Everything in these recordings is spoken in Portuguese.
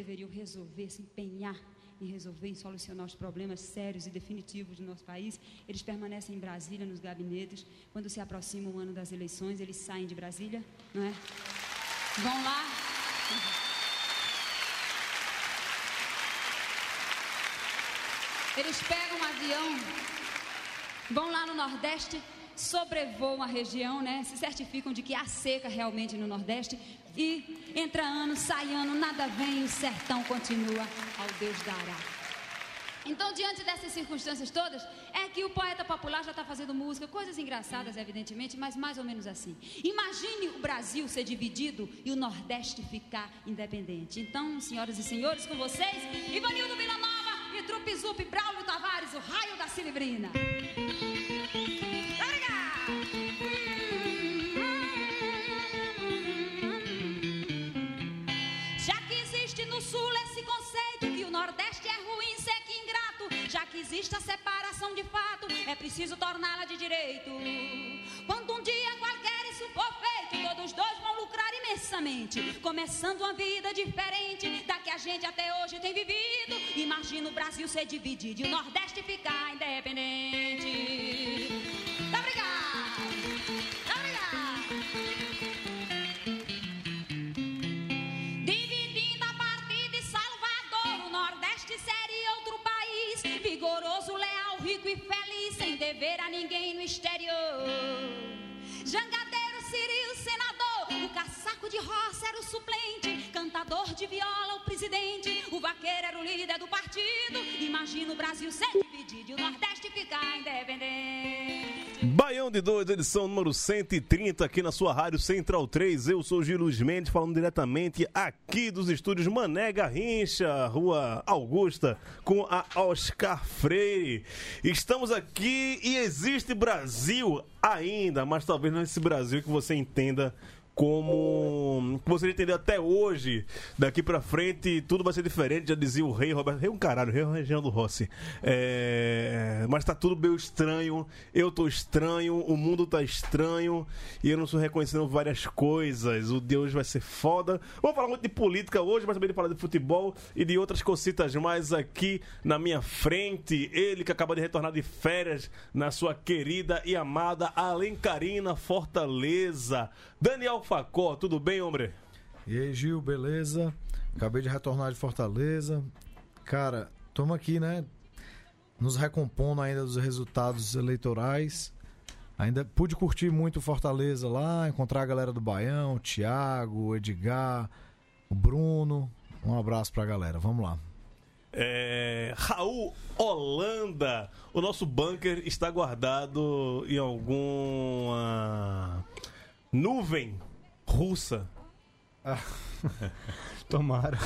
Deveriam resolver, se empenhar em resolver, em solucionar os problemas sérios e definitivos do nosso país, eles permanecem em Brasília, nos gabinetes. Quando se aproxima o ano das eleições, eles saem de Brasília, não é? Vão lá. Eles pegam um avião, vão lá no Nordeste, sobrevoam a região, né? Se certificam de que há seca realmente no Nordeste e entra ano, sai ano, nada vem, o sertão continua ao Deus dará. Então, diante dessas circunstâncias todas, é que o poeta popular já está fazendo música, coisas engraçadas, evidentemente, mas mais ou menos assim. Imagine o Brasil ser dividido e o Nordeste ficar independente. Então, senhoras e senhores, com vocês, Ivanildo Villanova e Trupizup, Braulio Tavares, o raio da Cilibrina. Que existe a separação de fato, é preciso torná-la de direito. Quando um dia qualquer isso for feito, todos dois vão lucrar imensamente, começando uma vida diferente da que a gente até hoje tem vivido. Imagina o Brasil ser dividido e o Nordeste ficar independente. Edição número 130, aqui na sua Rádio Central 3. Eu sou Gil Luiz Mendes, falando diretamente aqui dos estúdios Mané Garrincha, Rua Augusta, com a Oscar Freire. Estamos aqui e existe Brasil ainda, mas talvez não esse Brasil que você entenda como você entendeu até hoje. Daqui pra frente tudo vai ser diferente, já dizia o rei Roberto. Rei é um caralho, rei é uma região do Rossi. É, mas tá tudo meio estranho. Eu tô estranho, o mundo tá estranho e eu não estou reconhecendo várias coisas. O Deus vai ser foda. Vamos falar muito de política hoje, mas também de falar de futebol e de outras cositas mais aqui na minha frente. Ele que acaba de retornar de férias na sua querida e amada Alencarina Fortaleza. Daniel Facó, tudo bem, homem? E aí, Gil, beleza? Acabei de retornar de Fortaleza. Cara, estamos aqui, né? Nos recompondo ainda dos resultados eleitorais. Ainda pude curtir muito Fortaleza lá, encontrar a galera do Baião, o Thiago, o Edgar, o Bruno. Um abraço pra galera, vamos lá. É, Raul Holanda, o nosso bunker está guardado em alguma nuvem russa. Tomara.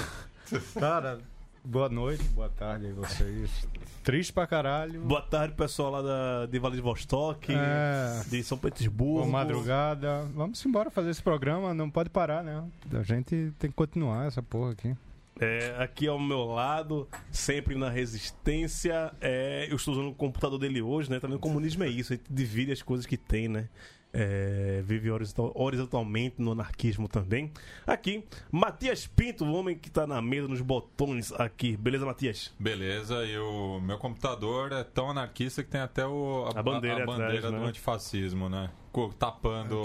Cara, boa noite, boa tarde aí vocês. Triste pra caralho. Boa tarde, pessoal lá da, de Vladivostok, É. de São Petersburgo. Boa madrugada. Vamos embora fazer esse programa, não pode parar, né? A gente tem que continuar essa porra aqui. É, aqui ao meu lado, sempre na resistência. É, eu estou usando o computador dele hoje, né? Também o comunismo é isso, a gente divide as coisas que tem, né? É, vive horizontal- horizontalmente no anarquismo também. Aqui, Matias Pinto, o homem que está na mesa nos botões aqui. Beleza, Matias? Beleza, e o meu computador é tão anarquista que tem até o, A bandeira bandeira atrás, do né? antifascismo, né? Tapando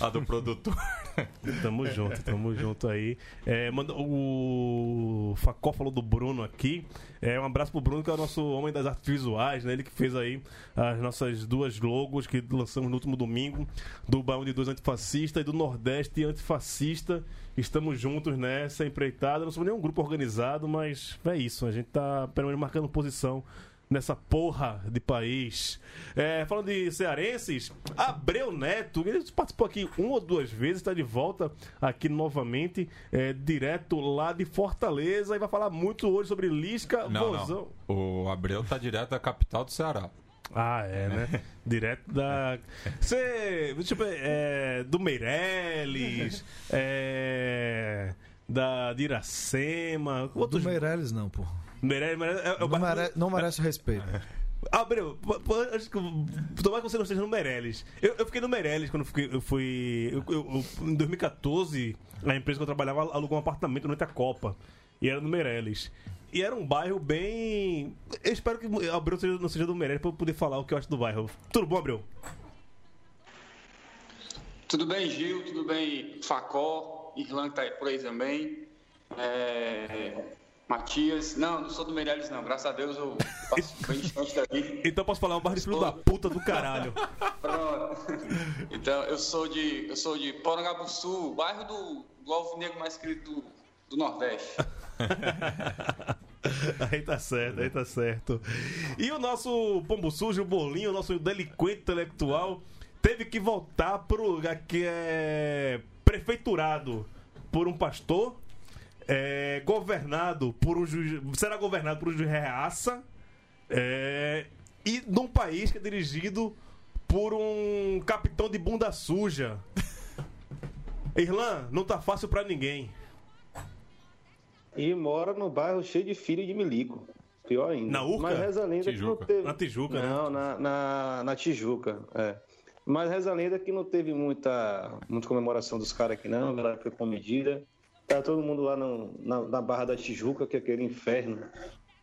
a do produtor. Tamo junto, tamo junto aí. É, manda, o Facó falou do Bruno aqui. É, um abraço pro Bruno, que é o nosso homem das artes visuais, né? Ele que fez aí as nossas duas logos que lançamos no último domingo, do Baú de Dois Antifascista e do Nordeste Antifascista. Estamos juntos nessa empreitada. Não somos nenhum grupo organizado, mas é isso. A gente tá pelo menos marcando posição nessa porra de país. É, falando de cearenses, Abreu Neto, ele participou aqui uma ou duas vezes, está de volta aqui novamente, é, direto lá de Fortaleza, e vai falar muito hoje sobre Lisca, Não, Vozão. não. O Abreu tá direto da capital do Ceará. Ah, é, né? Direto da. Você. Ver. É, do Meirelles. É, da de Iracema. Do Outros. Meirelles não, pô. Meirelles, Meirelles é, é o Não, mere- não merece o respeito. Abreu, p- p- acho que. Tomara que você não esteja no Meirelles. Eu, eu fiquei no Meirelles quando eu, fiquei- eu fui. eu- eu- em 2014, a empresa que eu trabalhava alugou um apartamento durante a Copa. E era no Meirelles. E era um bairro bem. Eu espero que o Abreu seja- não seja do Meirelles pra eu poder falar o que eu acho do bairro. Tudo bom, Abreu? Tudo bem, Gil? Tudo bem, Facó? Irlanda tá por aí também. É, Matias. Não, não sou do Meirelles, não. Graças a Deus eu passo bem distante daqui. Então posso falar um bairro de filho da puta do caralho. Pronto. Então, eu sou de, eu sou de Porangabuçu, bairro do, do Alvinegro mais querido do, do Nordeste. Aí tá certo, aí tá certo. E o nosso pombo sujo, o Bolinho, o nosso delinquente intelectual, teve que voltar pro lugar que é prefeiturado por um pastor, é, governado por um juiz. Será governado por um juiz reaça, é, e num país que é dirigido por um capitão de bunda suja. Irlã, não tá fácil pra ninguém. E mora no bairro cheio de filho de milico. Pior ainda. Na Urca? Mas reza a lenda que Tijuca. não teve. Na Tijuca, né? Não, na, na, na Tijuca, é. Mas reza a lenda que não teve muita, muita comemoração dos caras aqui, não. A galera foi comedida. Tá todo mundo lá no- na, na Barra da Tijuca, que é aquele inferno.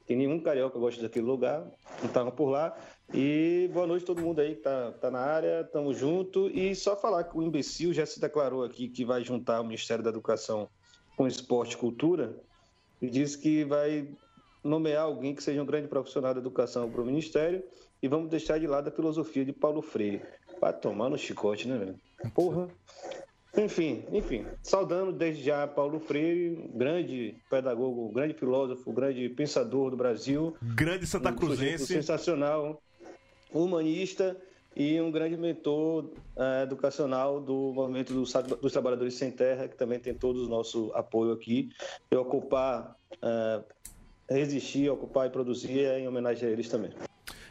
Que nenhum carioca gosta daquele lugar. Não estavam por lá. E boa noite todo mundo aí que tá, tá na área. Tamo junto. E só falar que o imbecil já se declarou aqui que vai juntar o Ministério da Educação com Esporte e Cultura e disse que vai nomear alguém que seja um grande profissional da educação para o Ministério e vamos deixar de lado a filosofia de Paulo Freire. Vai tomar no chicote, né, velho? Porra. Enfim, enfim, saudando desde já Paulo Freire, um grande pedagogo, um grande filósofo, um grande pensador do Brasil, Grande Santa um Cruzense. sensacional, humanista e um grande mentor eh, educacional do movimento dos, dos trabalhadores sem terra, que também tem todo o nosso apoio aqui, e ocupar, eh, resistir, ocupar e produzir é em homenagem a eles também.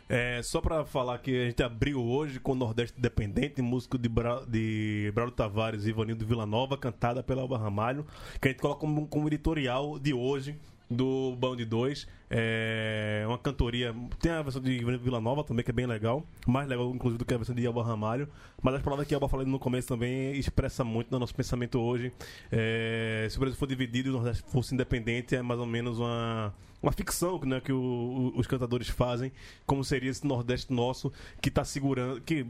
É, só pra falar que a gente abriu hoje com o Nordeste Independente, música de, Bra de Braulio Tavares e Ivanildo Villanova, cantada pela Alba Ramalho, que a gente coloca como, como editorial de hoje do Band 2. É uma cantoria. Tem a versão de Ivanildo Villanova também, que é bem legal. Mais legal, inclusive, do que a versão de Alba Ramalho. Mas as palavras que a Alba falou no começo também expressa muito no nosso pensamento hoje. É, se o Brasil for dividido e o Nordeste fosse independente, é mais ou menos uma uma ficção né, que o- os cantadores fazem, como seria esse Nordeste nosso, que está segurando, que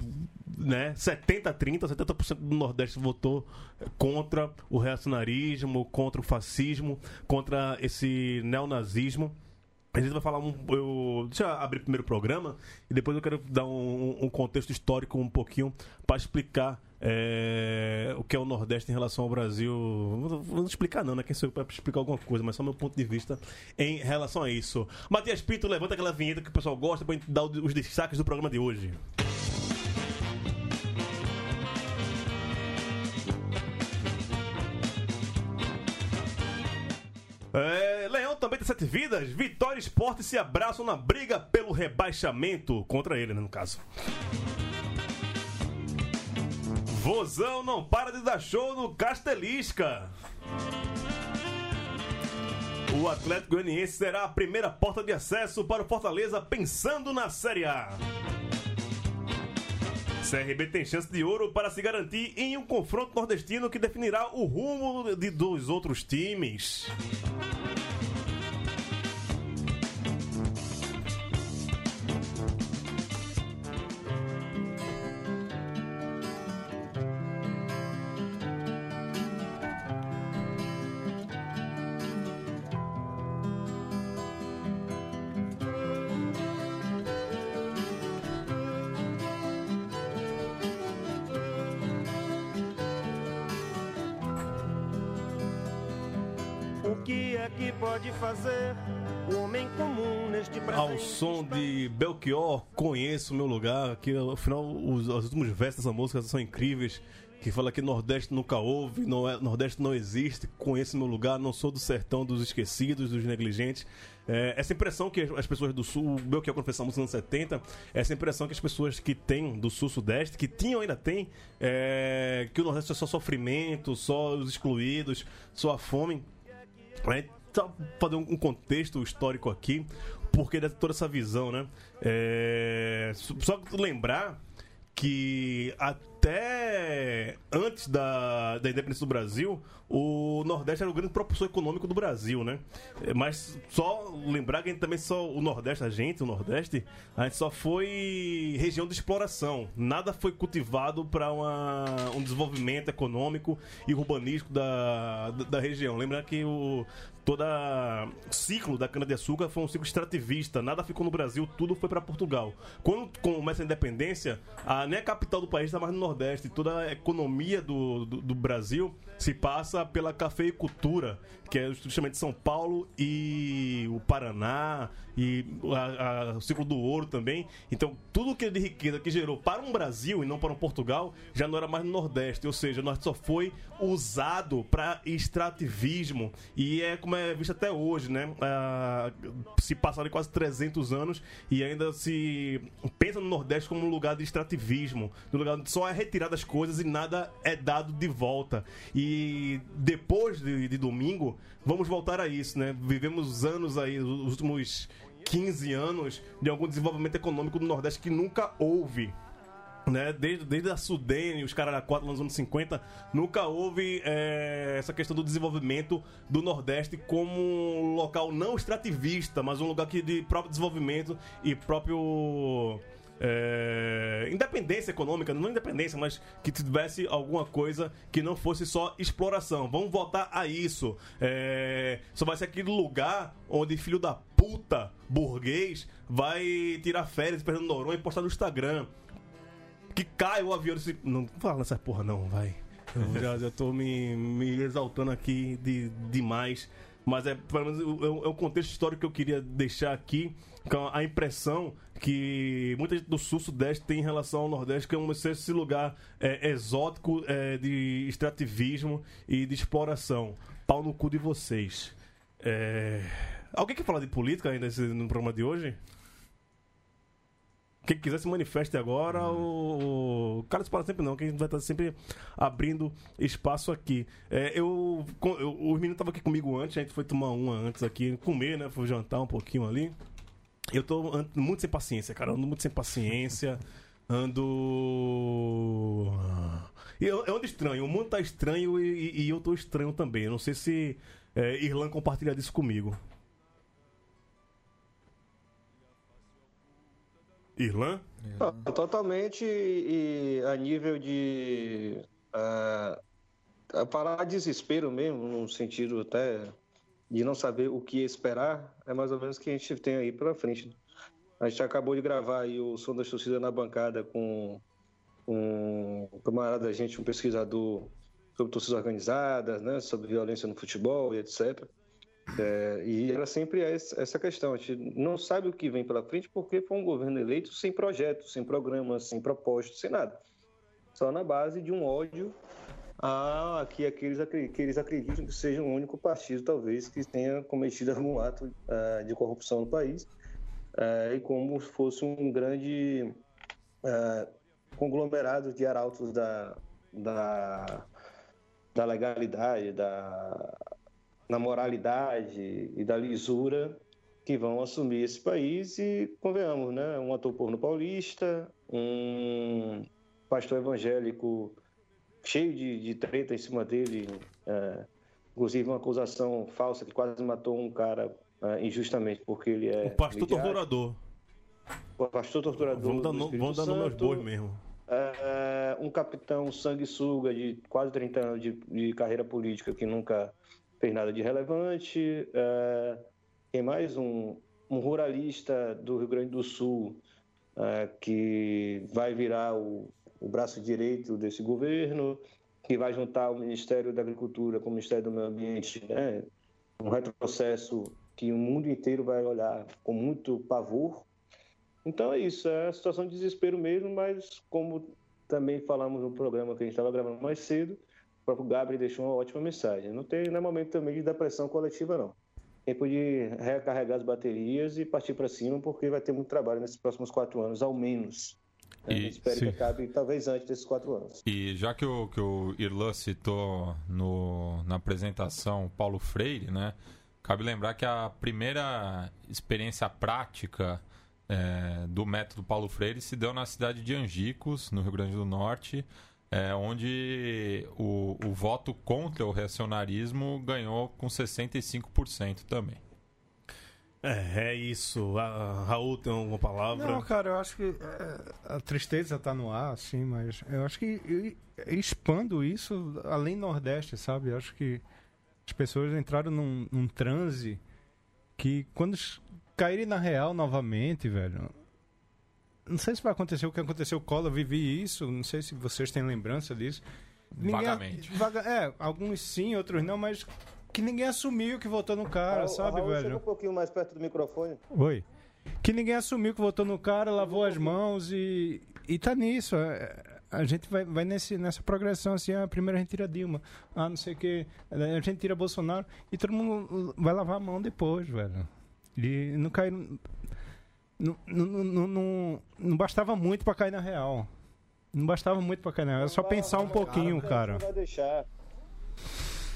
né, 70 a 30, 70% do Nordeste votou contra o reacionarismo, contra o fascismo, contra esse neonazismo. A gente vai falar um. Eu, deixa eu abrir primeiro o programa e depois eu quero dar um, um contexto histórico um pouquinho para explicar é, o que é o Nordeste em relação ao Brasil. Não vou explicar, não, né? Quem sou eu para explicar alguma coisa, mas só meu ponto de vista em relação a isso. Matias Pinto, levanta aquela vinheta que o pessoal gosta para dar os destaques do programa de hoje. É, Leão também tem sete vidas. Vitória Esporte se abraçam na briga pelo rebaixamento. Contra ele, né, no caso. Vozão não para de dar show no Castelisca. O Atlético Goianiense será a primeira porta de acesso para o Fortaleza pensando na Série A. CRB tem chance de ouro para se garantir em um confronto nordestino que definirá o rumo de dos outros times. Presente? som de Belchior, conheço o meu lugar. Que afinal, os, os últimos versos dessa música são incríveis. Que fala que Nordeste nunca houve, não é, Nordeste não existe, conheço meu lugar, não sou do sertão dos esquecidos, dos negligentes. É, essa impressão que as pessoas do Sul, o Belchior quando música nos anos 70, essa impressão que as pessoas que têm do Sul-Sudeste, que tinham ainda tem, é, que o Nordeste é só sofrimento, só os excluídos, só a fome. É, só fazer um contexto histórico aqui, porque de toda essa visão, né? É, só lembrar que até antes da, da independência do Brasil, o Nordeste era o grande propulsor econômico do Brasil, né? É, Mas só lembrar que a gente também só o Nordeste, a gente, o Nordeste, a gente só foi região de exploração. Nada foi cultivado para um desenvolvimento econômico e urbanístico da, da, da região. Lembra que o todo ciclo da cana-de-açúcar foi um ciclo extrativista. Nada ficou no Brasil, tudo foi para Portugal. Quando começa a independência, a, nem a capital do país está mais no Nordeste. Toda a economia do, do, do Brasil se passa pela cafeicultura, que é justamente São Paulo e o Paraná e a- a- o ciclo do ouro também. Então, tudo que é de riqueza que gerou para um Brasil e não para um Portugal já não era mais no Nordeste. Ou seja, o Norte só foi usado para extrativismo e é como é visto até hoje, né? Ah, se passaram quase 300 anos e ainda se pensa no Nordeste como um lugar de extrativismo, um lugar onde só é retirado as coisas e nada é dado de volta. E depois de, de domingo, vamos voltar a isso, né? Vivemos anos aí, os últimos 15 anos de algum desenvolvimento econômico do Nordeste que nunca houve. Né? Desde, desde a Sudene, os caras da 4 nos anos 50, nunca houve é, essa questão do desenvolvimento do Nordeste como um local não extrativista, mas um lugar que de próprio desenvolvimento e próprio. É, independência econômica, não independência, mas que tivesse alguma coisa que não fosse só exploração. Vamos voltar a isso. É, só vai ser aquele lugar onde filho da puta burguês vai tirar férias perdendo Noronha e postar no Instagram que cai o avião. Disse, não fala nessa porra, não, vai. Eu já, já tô me, me exaltando aqui de, demais. Mas é, pelo menos, é um- é contexto histórico que eu queria deixar aqui. Com a impressão que muita gente do sul-sudeste tem em relação ao nordeste, que é um, esse lugar é, exótico é, de extrativismo e de exploração. Pau no cu de vocês. É, Alguém quer falar de política ainda no programa de hoje? Quem quiser se manifeste agora, o, o Carlos para sempre não, que a gente vai estar sempre abrindo espaço aqui. É, eu, eu- o menino estava aqui comigo antes, a gente foi tomar uma antes aqui, comer, né? Foi jantar um pouquinho ali. Eu tô muito sem paciência, cara. Ando muito sem paciência. Ando. E Eu, eu ando estranho. O mundo tá estranho e, e- e eu tô estranho também. Eu não sei se é, Irlan compartilha disso comigo. Irlan? Ah, Totalmente e a nível de a parar desespero mesmo, no sentido até de não saber o que esperar, é mais ou menos o que a gente tem aí pela frente. A gente acabou de gravar aí o Som das Torcidas na bancada com um camarada da gente, um pesquisador sobre torcidas organizadas, né, sobre violência no futebol e etc. É, e era sempre essa questão. A gente não sabe o que vem pela frente porque foi um governo eleito sem projetos, sem programas, sem propostas, sem nada. Só na base de um ódio a que aqueles, que eles acreditam que seja o único partido, talvez, que tenha cometido algum ato ah, de corrupção no país. Ah, e como se fosse um grande ah, conglomerado de arautos da, da, da legalidade, da, na moralidade e da lisura que vão assumir esse país e, convenhamos, né, um ator porno paulista, um pastor evangélico cheio de, de treta em cima dele, é, inclusive uma acusação falsa que quase matou um cara é, injustamente porque ele é O pastor midiático. torturador. O pastor torturador Vamos dar, no- vamos dar nome aos bois mesmo. É, um capitão sanguessuga de quase 30 anos de, de carreira política que nunca fez nada de relevante. É, tem mais um, um ruralista do Rio Grande do Sul é, que vai virar o, o braço direito desse governo, que vai juntar o Ministério da Agricultura com o Ministério do Meio Ambiente, né? um retrocesso que o mundo inteiro vai olhar com muito pavor. Então é isso, é a situação de desespero mesmo, mas como também falamos no programa que a gente estava gravando mais cedo, próprio Gabriel deixou uma ótima mensagem. Não tem não é momento também de depressão coletiva, não. Tempo de recarregar as baterias e partir para cima, porque vai ter muito trabalho nesses próximos quatro anos, ao menos. E- gente espera que sim. acabe talvez antes desses quatro anos. E já que o, que o Irlan citou no, na apresentação Paulo Freire, né? Cabe lembrar que a primeira experiência prática é, do método Paulo Freire se deu na cidade de Angicos, no Rio Grande do Norte, é, onde o, o voto contra o reacionarismo ganhou com 65% também. É, é isso. A, Raul tem uma palavra. Não, cara, eu acho que é, a tristeza tá no ar, assim, mas eu acho que eu expando isso além Nordeste, sabe? Eu acho que as pessoas entraram num, num transe que quando caírem na real novamente, velho. Não sei se vai acontecer o que aconteceu com o Collor, eu vivi isso, não sei se vocês têm lembrança disso. Vagamente. vaga- é, alguns sim, outros não, mas que ninguém assumiu que votou no cara, Raul- sabe, Raul, velho? Chega um pouquinho mais perto do microfone. Oi. Que ninguém assumiu que votou no cara, lavou as mãos e, e tá nisso. é, A gente vai, vai nesse, nessa progressão assim, ah, primeiro a gente tira Dilma, ah, não sei o que, a gente tira Bolsonaro e todo mundo vai lavar a mão depois, velho. E não cai. Não, não, não, não, não bastava muito pra cair na real. Não bastava muito pra cair na real. É só pensar um pouquinho, A gente cara. não vai deixar.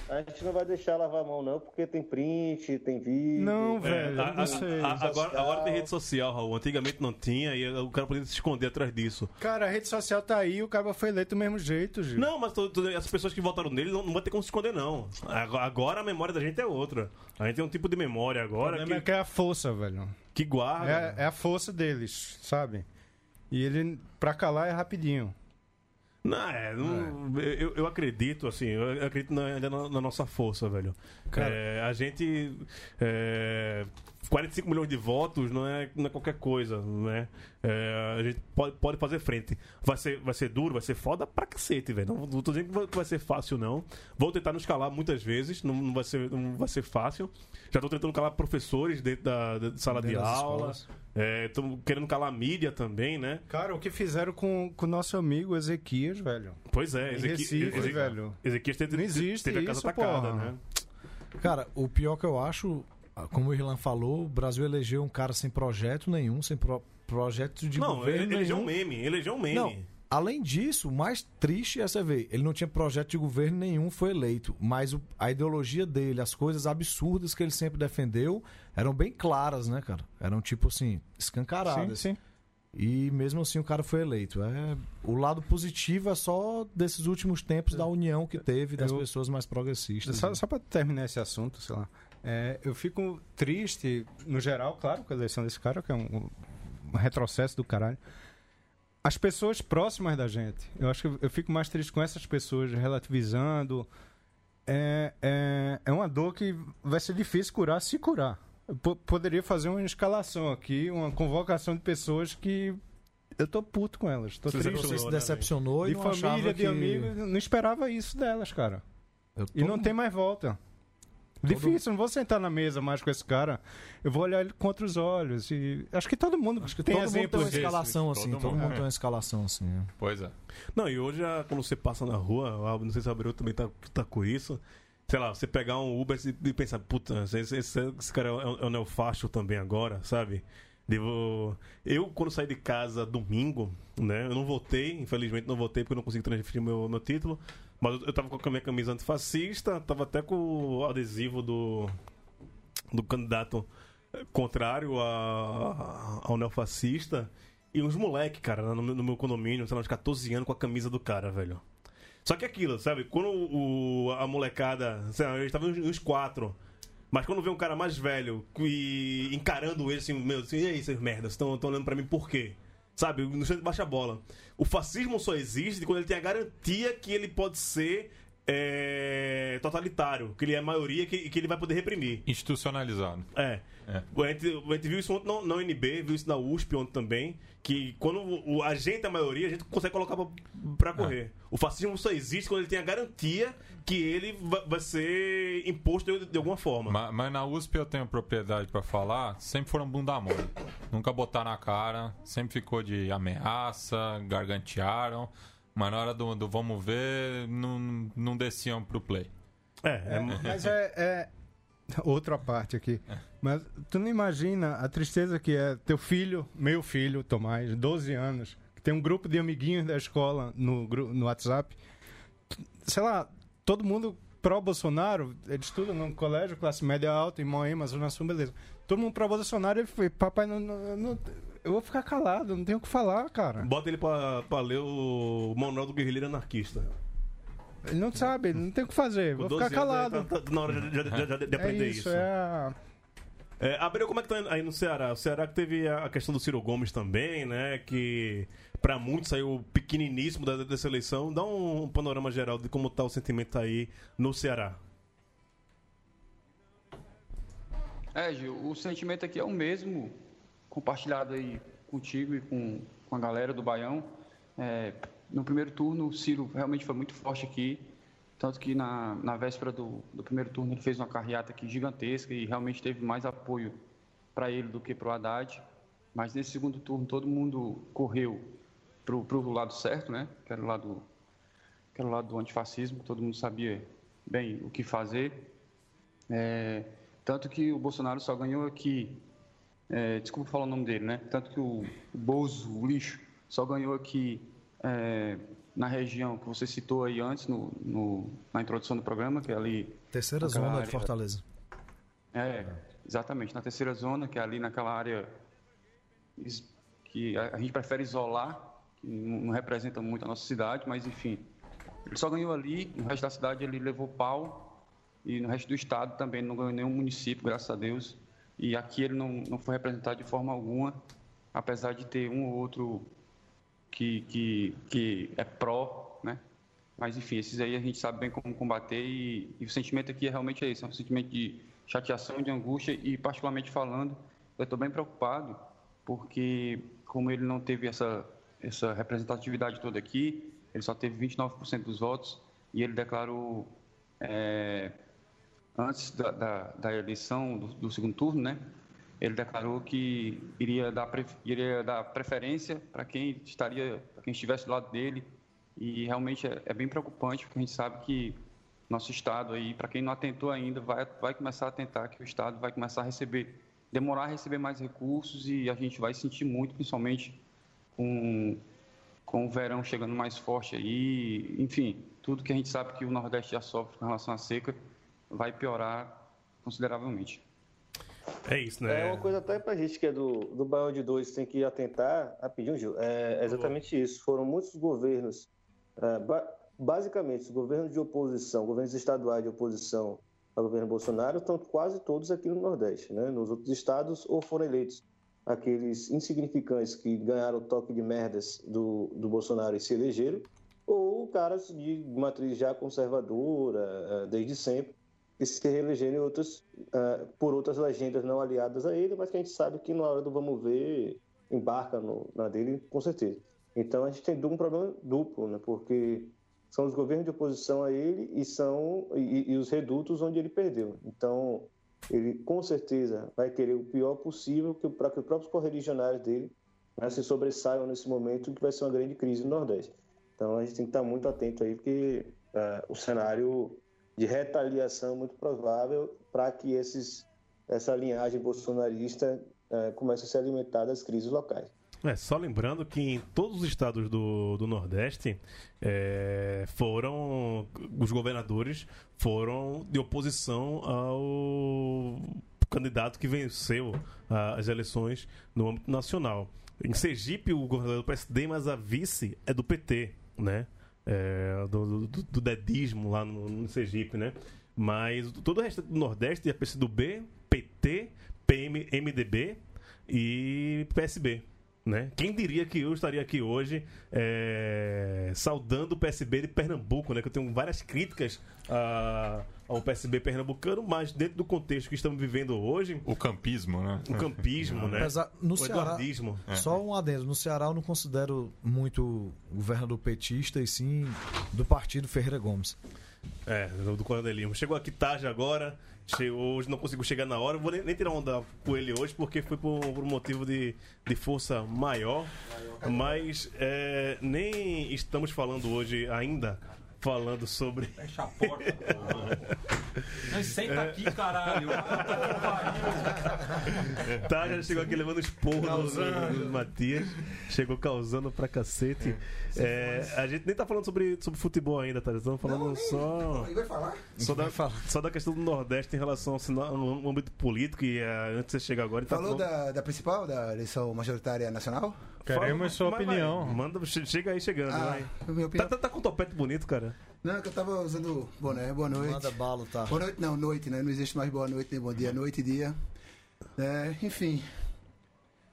A gente não vai deixar lavar a mão, não, porque tem print, tem vídeo. Não, É, velho, a- não a- sei. a- agora, agora tem rede social, Raul. Antigamente não tinha e o cara podia se esconder atrás disso. Cara, a rede social tá aí, o cara foi eleito do mesmo jeito, Gil. Não, mas tô- tô- as pessoas que votaram nele não, não vai ter como se esconder, não. Agora, a memória da gente é outra. A gente tem um tipo de memória O agora é que, que é a força, velho. Que guarda. É, é a força deles, sabe? E ele, pra calar, é rapidinho. Não, é, não- Eu, eu acredito, assim, eu acredito na, ainda na, na nossa força, velho. Cara- É, a gente. É, 45 milhões de votos não é, não é qualquer coisa, né? É, a gente pode, pode fazer frente. Vai ser, vai ser duro, vai ser foda pra cacete, velho. Não, não tô dizendo que vai, que vai ser fácil, não. Vou tentar nos calar muitas vezes, não, não vai, ser, não vai ser fácil. Já tô tentando calar professores dentro da, da sala Dentro de aula. escolas. É, tô querendo calar a mídia também, né? Cara, o que fizeram com o nosso amigo Ezequias, velho? Pois é, Em Ezequi- Recife, Ezequi- velho. Ezequias teve, Não existe teve a casa isso, atacada, porra. né? Cara, o pior que eu acho, como o Irlan falou, o Brasil elegeu um cara sem projeto nenhum, sem pro- projeto de Não, governo ele elegeu nenhum. um meme, elegeu um meme. Não, além disso, o mais triste é você ver, ele não tinha projeto de governo nenhum, foi eleito, mas o- a ideologia dele, as coisas absurdas que ele sempre defendeu, eram bem claras, né, cara? Eram tipo assim, escancaradas. Sim, sim. E mesmo assim o cara foi eleito. É, o lado positivo é só desses últimos tempos da união que teve das Eu- pessoas mais progressistas. Só, né? só pra terminar esse assunto, sei lá. É, eu fico triste, no geral, claro, com a eleição desse cara, que é um, um retrocesso do caralho. As pessoas próximas da gente. Eu acho que eu, eu fico mais triste com essas pessoas relativizando. É, é, é uma dor que vai ser difícil curar se curar. Eu po- poderia fazer uma escalação aqui, uma convocação de pessoas que eu tô puto com elas. Tô Você triste. Você se né, decepcionou e De não família, achava de que... amigos, não esperava isso delas, cara. Eu E tô- não tem mais volta. Difícil, não vou sentar na mesa mais com esse cara. Eu vou olhar ele contra os olhos. E acho que todo mundo Acho que tem todo mundo tem uma desses. escalação todo assim, mundo. todo mundo É. tem uma escalação assim. né? Pois é. Não, e hoje, ah, quando você passa na rua, não sei se o Abreu também tá, tá com isso. Sei lá, você pegar um Uber e pensar, puta, esse, esse, esse cara é o, é neofacho também agora, sabe? Devo... Eu, quando saí de casa domingo, né? Eu não votei, infelizmente não votei porque eu não consegui transferir meu, meu título. Mas eu, tava com a minha camisa antifascista, tava até com o adesivo do, do candidato eh, contrário a, ao neofascista. E uns moleque, cara, no, no meu condomínio, sei lá, uns 14 anos com a camisa do cara, velho. Só que aquilo, sabe? Quando o, a molecada, sei lá, eles estavam uns, uns quatro. Mas quando vê um cara mais velho e encarando ele assim, meu, assim, e aí, seus merdas, estão olhando pra mim por quê? Sabe? No chão de baixa bola. O fascismo só existe quando ele tem a garantia que ele pode ser é, totalitário, que ele é a maioria e que, que ele vai poder reprimir. Institucionalizado. É. É. A, gente, a gente viu isso ontem na, na UNB, viu isso na USP ontem também, que quando o, a gente é a maioria, a gente consegue colocar pra, pra correr. O fascismo só existe quando ele tem a garantia que ele va- vai ser imposto de, de alguma forma. Ma- Mas, na USP eu tenho propriedade pra falar, sempre foram bunda mole. Nunca botaram na cara, sempre ficou de ameaça, gargantearam, mas na hora do, do vamos ver, não, não desciam pro play. É, é, Mas é, é outra parte aqui. Mas tu não imagina a tristeza que é teu filho, meu filho, Tomás, 12 anos, que tem um grupo de amiguinhos da escola no, no WhatsApp. Sei lá, todo mundo pró-Bolsonaro, ele estuda num colégio, classe média alta, em Moema, Zona Sul, beleza. Todo mundo pró-Bolsonaro, ele foi, papai, não, não- não- eu vou ficar calado, não tenho o que falar, cara. Bota ele pra, pra ler o Manual do Guerrilheiro Anarquista. Ele não sabe, ele não tem o que fazer, Com vou 12 ficar anos, calado. tá- tá na hora de, de- de- de- de aprender é isso. isso, é a... É, Abreu, como é que tá aí no Ceará? O Ceará que teve a a questão do Ciro Gomes também, né? Que pra muitos saiu pequeniníssimo da, dessa eleição. Dá um, panorama geral de como tá o sentimento aí no Ceará. É, Gil, o sentimento aqui é o mesmo, compartilhado aí contigo e com, com a galera do Baião. É, no primeiro turno, o Ciro realmente foi muito forte aqui, tanto que na, na véspera do, do primeiro turno ele fez uma carreata aqui gigantesca e realmente teve mais apoio para ele do que para o Haddad. Mas nesse segundo turno todo mundo correu para o lado certo, né? Que era o lado, que o lado do antifascismo, todo mundo sabia bem o que fazer. É, tanto que o Bolsonaro só ganhou aqui. É, desculpa falar o nome dele, né? Tanto que o, o Bozo, o lixo, só ganhou aqui é, na região que você citou aí antes, no, no- na introdução do programa, que é ali. Terceira zona área- de Fortaleza. É, exatamente, na terceira zona, que é ali naquela área que a, a gente prefere isolar, que não, não representa muito a nossa cidade, mas enfim. Ele só ganhou ali, no resto da cidade ele levou pau, e no resto do estado também não ganhou nenhum município, graças a Deus. E aqui ele não, não foi representado de forma alguma, apesar de ter um ou outro que, que, que é pró, né? Mas enfim, esses aí a gente sabe bem como combater e, e o sentimento aqui é realmente esse, é um sentimento de chateação, de angústia e particularmente falando, eu estou bem preocupado porque como ele não teve essa, essa representatividade toda aqui, ele só teve 29% dos votos e ele declarou é, antes da, da, da eleição do, do segundo turno, né? Ele declarou que iria dar, iria dar preferência para quem estaria, para quem estivesse do lado dele. E realmente é, é bem preocupante, porque a gente sabe que nosso estado aí, para quem não atentou ainda, vai, vai começar a atentar que o estado vai começar a receber, demorar a receber mais recursos e a gente vai sentir muito, principalmente com com o verão chegando mais forte aí, enfim, tudo que a gente sabe que o Nordeste já sofre com relação à seca vai piorar consideravelmente. É isso, É né? uma coisa até pra gente que é do, do Baião de Dois tem que atentar, rapidinho, Gil, é exatamente isso. Foram muitos governos, é, ba- basicamente, os governos de oposição, governos estaduais de oposição ao governo Bolsonaro, estão quase todos aqui no Nordeste, né? Nos outros estados, ou foram eleitos aqueles insignificantes que ganharam o toque de merdas do, do Bolsonaro e se elegeram, ou caras de matriz já conservadora, eh, desde sempre, que se reelegeram em outras, eh, por outras legendas não aliadas a ele, mas que a gente sabe que na hora do vamos ver, embarca no- na dele, com certeza. Então a gente tem um problema duplo, né? porque são os governos de oposição a ele e são e, e os redutos onde ele perdeu. Então ele com certeza vai querer o pior possível para que os próprios correligionários dele né, se sobressaiam nesse momento que vai ser uma grande crise no Nordeste. Então a gente tem que estar muito atento aí, porque eh, o cenário de retaliação é muito provável para que esses, essa linhagem bolsonarista eh, comece a se alimentar das crises locais. É, só lembrando que em todos os estados do, do Nordeste é, foram. Os governadores foram de oposição ao candidato que venceu ah, as eleições no âmbito nacional. Em Sergipe, o governador é do PSD, mas a vice é do PT, né? É, do, do, do dedismo lá no, no Sergipe, né? Mas todo o resto do Nordeste é PCdoB, PT, PM, MDB e PSB. Né? Quem diria que eu estaria aqui hoje é, saudando o PSB de Pernambuco, né? Que eu tenho várias críticas a- ao PSB pernambucano, mas dentro do contexto que estamos vivendo hoje, O campismo, né? o campismo, né? Apesar- no o Ceará, eduardismo. Só um adendo. No Ceará eu não considero muito governador petista e sim do partido Ferreira Gomes. É, do coronelismo. Chegou aqui tarde agora, chegou, hoje não conseguiu chegar na hora. Vou nem, nem tirar onda com ele hoje, porque foi por, por um motivo de, de força maior. Mas é, nem estamos falando hoje ainda, falando sobre. Fecha a porta. Mas senta aqui, caralho. Tá, já chegou aqui levando esporro no Matias. Chegou causando pra cacete. É, a gente nem tá falando sobre, sobre futebol ainda, tá? Estamos falando só. Ele vai falar? Só da, só da questão do Nordeste em relação ao âmbito político e eh, antes de você chegar agora. ele tá Falou falando- da, da principal, da eleição majoritária nacional? Queremos sua vai, opinião. manda, che- chega aí chegando, Ah, Tá, tá, tá com um topete bonito, cara. Não, que eu tava usando boné. Boa noite. Manda bala, tá? Boa noite, não, noite, né? Não existe mais boa noite nem bom dia. Noite e dia. É, enfim.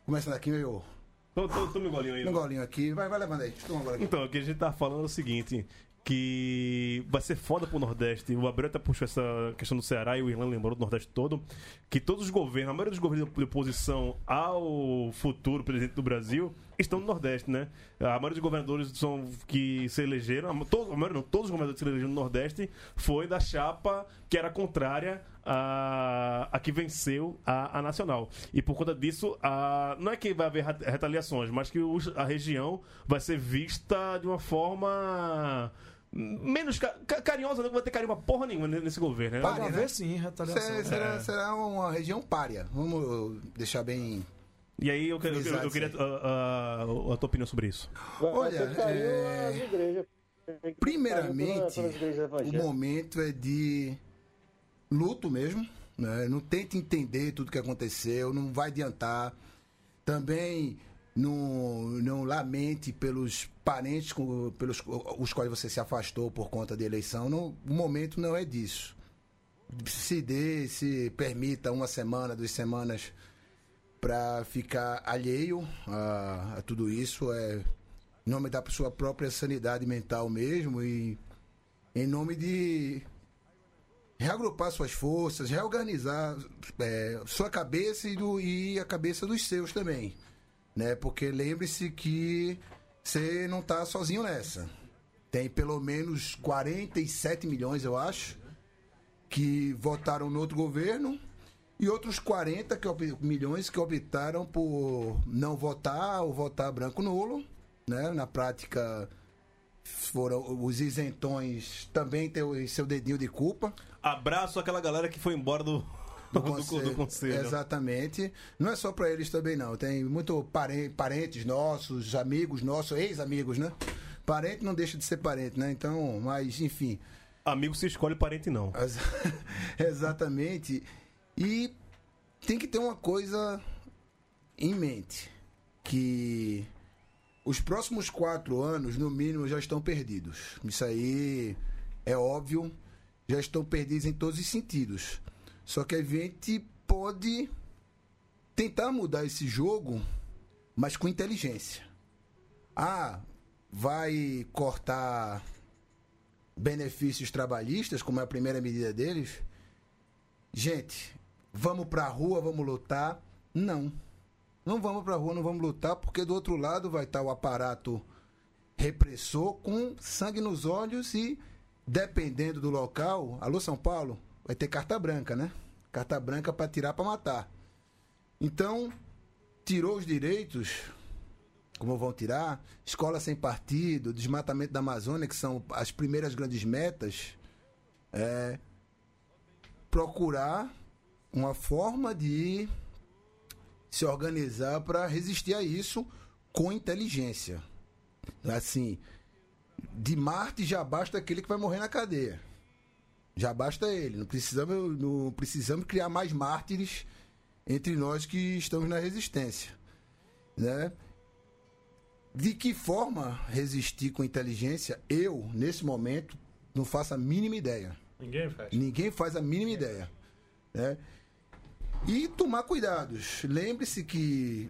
Começando aqui, meu. Toma, toma, toma um golinho aí. Um golinho aqui. Vai, vai levando aí. Toma golinho aqui. Então, o que a gente tá falando é o seguinte: que vai ser foda pro Nordeste. O Abreu até puxou essa questão do Ceará e o Irlan lembrou do Nordeste todo. Que todos os governos, a maioria dos governos de oposição ao futuro presidente do Brasil estão no Nordeste, né? A maioria dos governadores são, que se elegeram, a, todos, a maioria não, todos os governadores que se elegeram no Nordeste foi da chapa que era contrária a, a que venceu a, a nacional. E por conta disso, a, não é que vai haver ret- retaliações, mas que os- a região vai ser vista de uma forma menos ca- ca- carinhosa, não vai ter carinho pra porra nenhuma nesse governo. Né? Pare, Pode né? haver sim, retaliação. Será, será, será uma região párea. Vamos deixar bem. E aí eu, eu, eu, eu queria a, a- a tua opinião sobre isso. Olha, é, primeiramente, o momento é de luto mesmo. Né? Não tente entender tudo que aconteceu, não vai adiantar. Também não, não lamente pelos parentes com, pelos os quais você se afastou por conta da eleição. Não, o momento não é disso. Se dê, se permita uma semana, duas semanas para ficar alheio a, a tudo isso. É em nome da sua própria sanidade mental mesmo e em nome de reagrupar suas forças, reorganizar é, sua cabeça e, do- e a cabeça dos seus também. Né? Porque lembre-se que você não está sozinho nessa. Tem pelo menos 47 milhões, eu acho, que votaram no outro governo e outros 40 que, milhões que optaram por não votar ou votar branco nulo. Né? Na prática, foram os isentões também têm seu dedinho de culpa. Abraço àquela galera que foi embora do, do, do- do conselho. Exatamente. Não é só para eles também, não. Tem muito pare- parentes nossos, amigos nossos, ex-amigos, né? Parente não deixa de ser parente, né? Então, mas, enfim. Amigo se escolhe, parente não. Ex- Exatamente. E tem que ter uma coisa em mente: que os próximos quatro anos, no mínimo, já estão perdidos. Isso aí é óbvio, já estão perdidos em todos os sentidos. Só que a gente pode tentar mudar esse jogo, mas com inteligência. Ah, vai cortar benefícios trabalhistas, como é a primeira medida deles. Gente, vamos pra rua, vamos lutar? Não. Não vamos pra rua, não vamos lutar, porque do outro lado vai estar o aparato repressor com sangue nos olhos e, dependendo do local, alô São Paulo, vai ter carta branca, né? Carta branca para tirar para matar. Então, tirou os direitos, como vão tirar, escola sem partido, desmatamento da Amazônia, que são as primeiras grandes metas, é procurar uma forma de se organizar para resistir a isso com inteligência. Assim, de Marte já basta aquele que vai morrer na cadeia. Já basta ele. Não precisamos, não precisamos criar mais mártires entre nós que estamos na resistência. Né? De que forma resistir com inteligência? Eu, nesse momento, não faço a mínima ideia. Ninguém faz. Ninguém faz a mínima ideia. Né? E tomar cuidados. Lembre-se que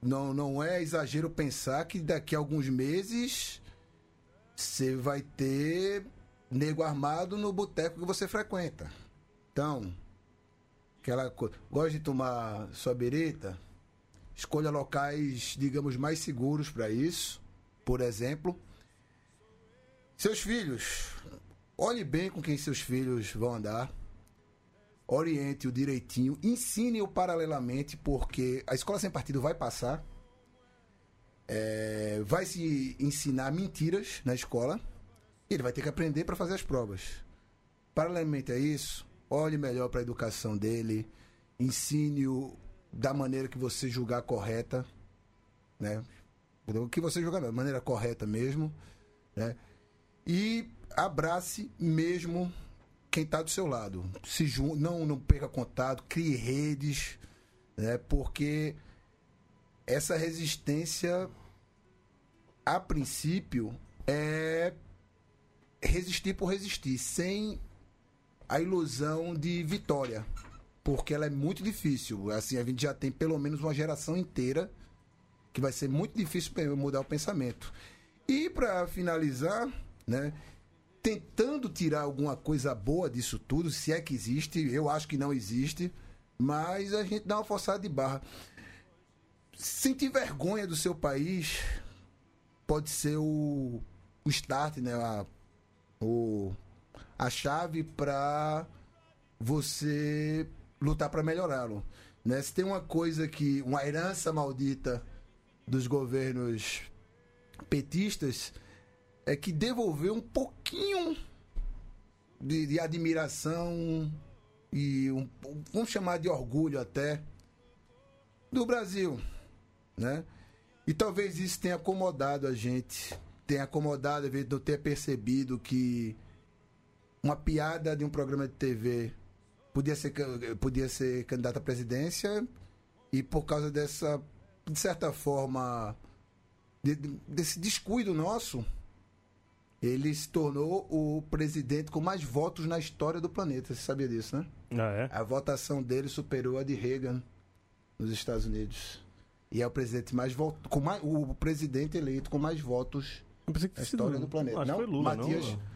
não, não é exagero pensar que daqui a alguns meses você vai ter nego armado no boteco que você frequenta. Então, aquela. Gosta de tomar sua bereta? Escolha locais, digamos, mais seguros para isso. Por exemplo, seus filhos. Olhe bem com quem seus filhos vão andar. Oriente-o direitinho. Ensine-o paralelamente, porque a escola sem partido vai passar. É, vai se ensinar mentiras na escola. E ele vai ter que aprender para fazer as provas. Paralelamente a isso, olhe melhor para a educação dele. Ensine-o da maneira que você julgar correta. Né? O que você julgar, da maneira correta mesmo. Né? E abrace mesmo quem está do seu lado. Se jun... não, não perca contato, crie redes, né? porque essa resistência, a princípio, é resistir por resistir, sem a ilusão de vitória, porque ela é muito difícil. Assim, a gente já tem pelo menos uma geração inteira que vai ser muito difícil mudar o pensamento. E para finalizar, né, tentando tirar alguma coisa boa disso tudo, se é que existe, eu acho que não existe, mas a gente dá uma forçada de barra. Sentir vergonha do seu país pode ser o, o start, né, a, o, a chave para você lutar para melhorá-lo. Né? Se tem uma coisa que, uma herança maldita dos governos petistas, é que devolveu um pouquinho de, de admiração e um, vamos chamar de orgulho até do Brasil, né? E talvez isso tenha acomodado a gente, tenha acomodado a de eu ter percebido que uma piada de um programa de TV podia ser podia ser candidato à presidência e por causa dessa de certa forma de, desse descuido nosso ele se tornou o presidente com mais votos na história do planeta. Você sabia disso, né? Ah, é? A votação dele superou a de Reagan nos Estados Unidos. E é o presidente mais voto, com mais, o presidente eleito com mais votos na história sido- do planeta. Acho não, foi Lula, Matias, não?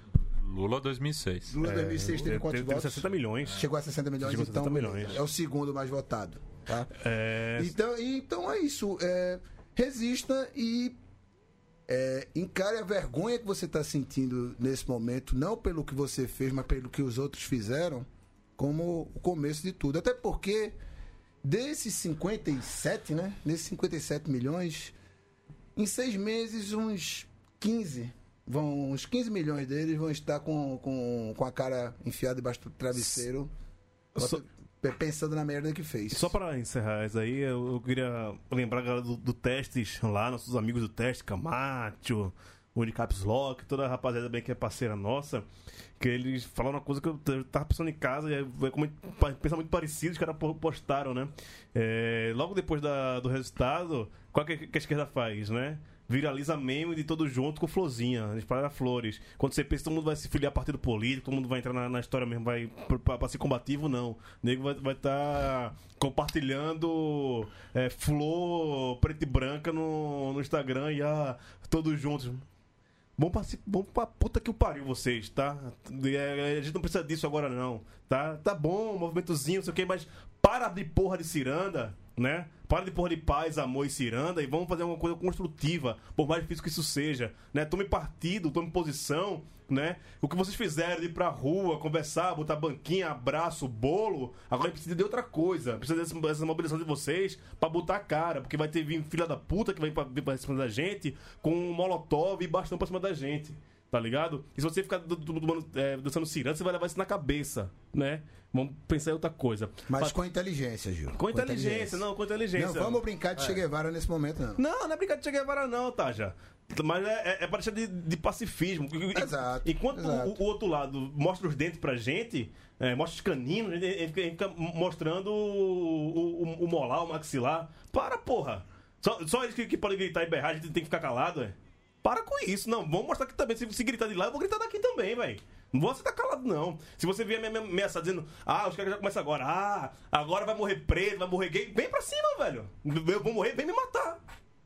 Lula 2006. Lula 2006 teve É, quantos teve votos? 60 milhões. Chegou a 60 milhões, Chegou então 60 milhões. é o segundo mais votado. Tá? É, Então, então é isso. É, resista e é, encare a vergonha que você está sentindo nesse momento, não pelo que você fez, mas pelo que os outros fizeram, como o começo de tudo. Até porque desses 57, né? Desses 57 milhões, em seis meses, uns 15. Vão, uns 15 milhões deles vão estar com, com, com a cara enfiada debaixo do travesseiro, Só- pensando na merda que fez. Só para encerrar isso aí, eu, eu queria lembrar galera do, do Testes lá, nossos amigos do Teste, Camacho, o de Caps Lock, toda a rapaziada bem que é parceira nossa, que eles falaram uma coisa que eu tava pensando em casa, e é é como pa- pensamento parecido, os caras po- postaram, né? É, logo depois da- do resultado, qual que, que a esquerda faz, né? Viraliza meme de todo junto com florzinha, espalha flores. Quando você pensa que todo mundo vai se filiar a partido político, todo mundo vai entrar na, na história mesmo, vai pra ser combativo, não. O nego vai estar tá compartilhando é, flor preta e branca no, no Instagram e ah, todos juntos. Vamos pra, vamos pra puta que o pariu vocês, tá? É, a gente não precisa disso agora não, tá? Tá bom, movimentozinho, não sei o que, mas para de porra de ciranda, né? Para de porra de paz, amor e ciranda e vamos fazer uma coisa construtiva, por mais difícil que isso seja, né? Tome partido, tome posição, né? O que vocês fizeram de ir pra rua, conversar, botar banquinha, abraço, bolo, agora precisa de outra coisa. Precisa dessa, dessa mobilização de vocês pra botar a cara, porque vai ter vir filha da puta que vai vir pra cima da gente com um molotov e bastão pra cima da gente. Tá ligado? E se você ficar do- do- do- é, dançando ciranda, você vai levar isso na cabeça, né? Vamos pensar em outra coisa. Mas com inteligência, Gil. com inteligência, não, com inteligência. Não vamos brincar de Che Guevara nesse momento, não. Não, não é brincadeira de Che Guevara, não, Taja. Mas é, é, é pra deixar de, de pacifismo. Exato, Enquanto exato. O, o outro lado mostra os dentes pra gente, é, mostra os caninos, ele, ele fica, mostrando o, o, o- o molar, o maxilar. Para, porra! Só, só eles que, que podem gritar e berrar, a gente tem que ficar calado, é? Para com isso, não. Vamos mostrar que também. Se, se gritar de lá, eu vou gritar daqui também, velho. Vou aceitar calado, não. Se você vier me me- ameaçar dizendo, ah, os caras já começam agora, ah, agora vai morrer preto, vai morrer gay, vem pra cima, velho. Eu vou morrer, vem me matar.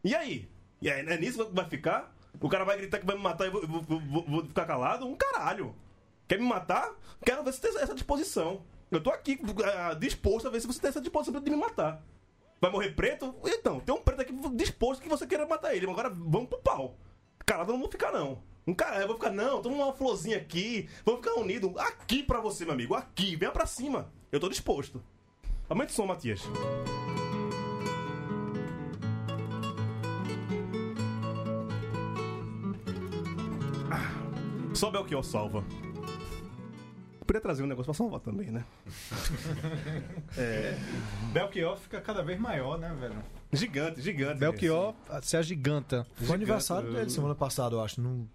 E aí? E aí, é nisso que vai ficar? O cara vai gritar que vai me matar e vou, vou- vou- vou- ficar calado? Um caralho. Quer me matar? Quero ver se tem essa disposição. Eu tô aqui ah, disposto a ver se você tem essa disposição de me matar. Vai morrer preto? Então, tem um preto aqui disposto que você queira matar ele. Agora vamos pro pau. Calado eu não vou ficar, não. Um cara, eu vou ficar, não, toma uma florzinha aqui. Vamos ficar unido. Aqui pra você, meu amigo. Aqui, venha pra cima. Eu tô disposto. Aumente o som, Matias. Ah, Só Belchior salva. Podia trazer um negócio pra salvar também, né? Belchior fica cada vez maior, né, velho? Gigante, gigante. Belchior se agiganta. Foi aniversário dele semana passada, eu acho. Não...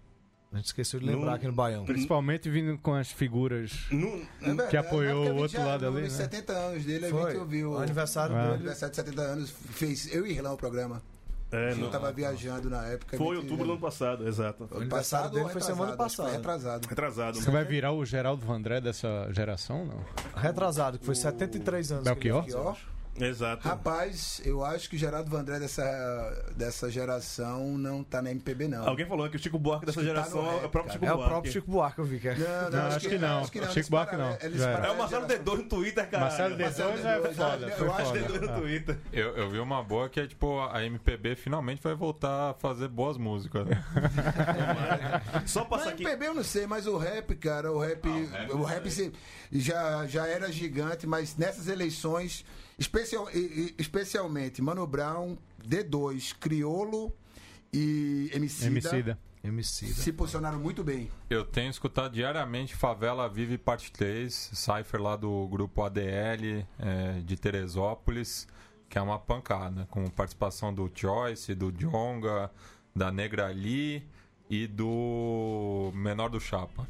A gente esqueceu de lembrar Não- aqui no Baião. Principalmente vindo com as figuras Não, É verdade, que apoiou na época o a outro lado ali, Nos né? 70 anos dele, a Foi. gente ouviu. O aniversário Ah. O dele. aniversário de 70 anos, fez eu e Irlão o programa. É, Eu não. tava viajando na época. Foi a gente- outubro do ano passado, exato. Foi aniversário passado dele foi semana foi passada. Retrasado. Retrasado. Você vai virar o Geraldo Vandré dessa geração, não? Retrasado, que foi 73 anos. que ele Belchior? Acho. Exato. Rapaz, eu acho que o Geraldo Vandré dessa, dessa geração não tá na MPB, não. Alguém falou que o Chico Buarque dessa Acho que tá geração no é o rap, próprio cara. Chico É o Buarque. próprio Chico Buarque, eu vi que é. Não, Não, acho que não. Chico Buarque para- não. eles Já era. para- É o Marcelo D2 no Twitter, cara. Marcelo D2 Marcelo é D2, foda, eu acho foda. D2 no Twitter. Eu, vi uma boa que é tipo, a MPB finalmente vai voltar a fazer boas músicas. né? Só passar aqui. MPB eu não sei, mas o rap, cara, o rap, rap o rap se- já, já era gigante, mas nessas eleições, especial, especialmente Mano Brown, D2, Criolo e Emicida, Emicida. Emicida. se posicionaram muito bem. Eu tenho escutado diariamente Favela Vive Parte 3, Cypher lá do grupo ADL é, de Teresópolis, que é uma pancada, com participação do Choice, do Jonga, da Negra Ali e do Menor do Chapa.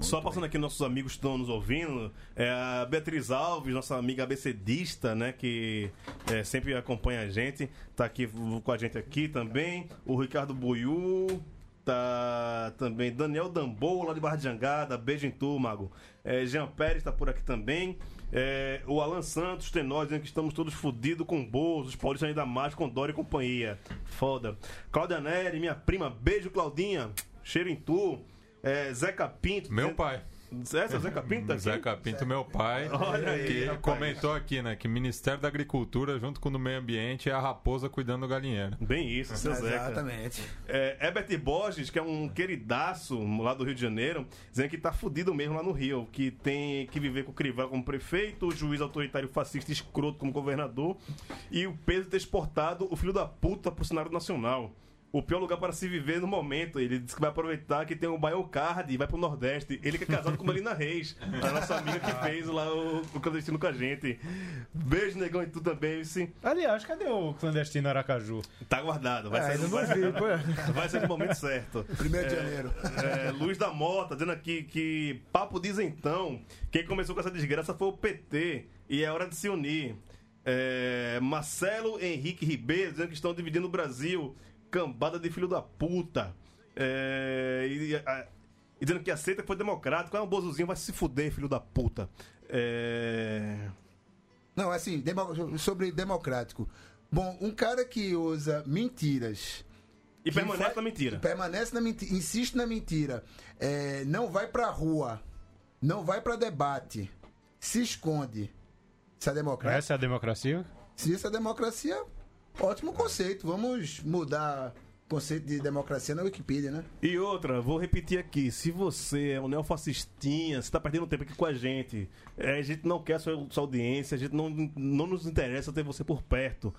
Só passando aqui nossos amigos que estão nos ouvindo, é a Beatriz Alves, nossa amiga abecedista, né, que é, sempre acompanha a gente, tá aqui com a gente aqui também. O Ricardo Buiu, tá também Daniel Dambou, lá de Barra de Jangada, beijo em tu, Mago. É, Jean Pérez tá por aqui também. É, o Alan Santos tem nós dizendo que estamos todos fodidos com Bozo, os paulistas ainda mais com Dória e companhia. Foda. Cláudia Neri, minha prima, beijo, Claudinha. Cheiro em tu. É, Zeca Pinto. Meu pai. Essa, Zeca Pinto tá aqui? Zeca Pinto, meu pai, Olha aí, que rapaz. comentou aqui, né, que Ministério da Agricultura, junto com o do Meio Ambiente, é a raposa cuidando do galinheiro. Bem isso, seu Zeca. Exatamente. É, Herbert Borges, que é um queridaço lá do Rio de Janeiro, dizendo que tá fudido mesmo lá no Rio, que tem que viver com o Crivella como prefeito, o juiz autoritário fascista escroto como governador e o peso de ter exportado o filho da puta pro cenário nacional. O pior lugar para se viver no momento. Ele disse que vai aproveitar que tem o Baião Card e vai pro Nordeste. Ele que é casado com Melina Reis, a nossa amiga que fez lá o, o clandestino com a gente. Beijo, negão, e tu também, sim. Aliás, cadê o clandestino Aracaju? Tá guardado. Vai É, sair vai, vi, vai ser no momento certo. Primeiro de janeiro. É, Luiz da Mota dizendo aqui que papo diz então. Quem começou com essa desgraça foi o PT e é hora de se unir. É, Marcelo Henrique Ribeiro dizendo que estão dividindo o Brasil. Cambada de filho da puta. É, e, a- e dizendo que aceita que foi democrático. Ah, o Bozuzinho vai se fuder, filho da puta. É, Não, assim, demo- sobre democrático. Bom, um cara que usa mentiras. e permanece vai- na mentira. Permanece na mentira, insiste na mentira. É, não vai pra rua, não vai pra debate, se esconde. Isso é democrático? Essa é a democracia? Se isso é democracia, ótimo conceito. Vamos mudar o conceito de democracia na Wikipedia, né? E outra, vou repetir aqui: se você é um neofascistinha, você tá perdendo tempo aqui com a gente, é, a gente não quer a sua, sua audiência, a gente não, não nos interessa ter você por perto.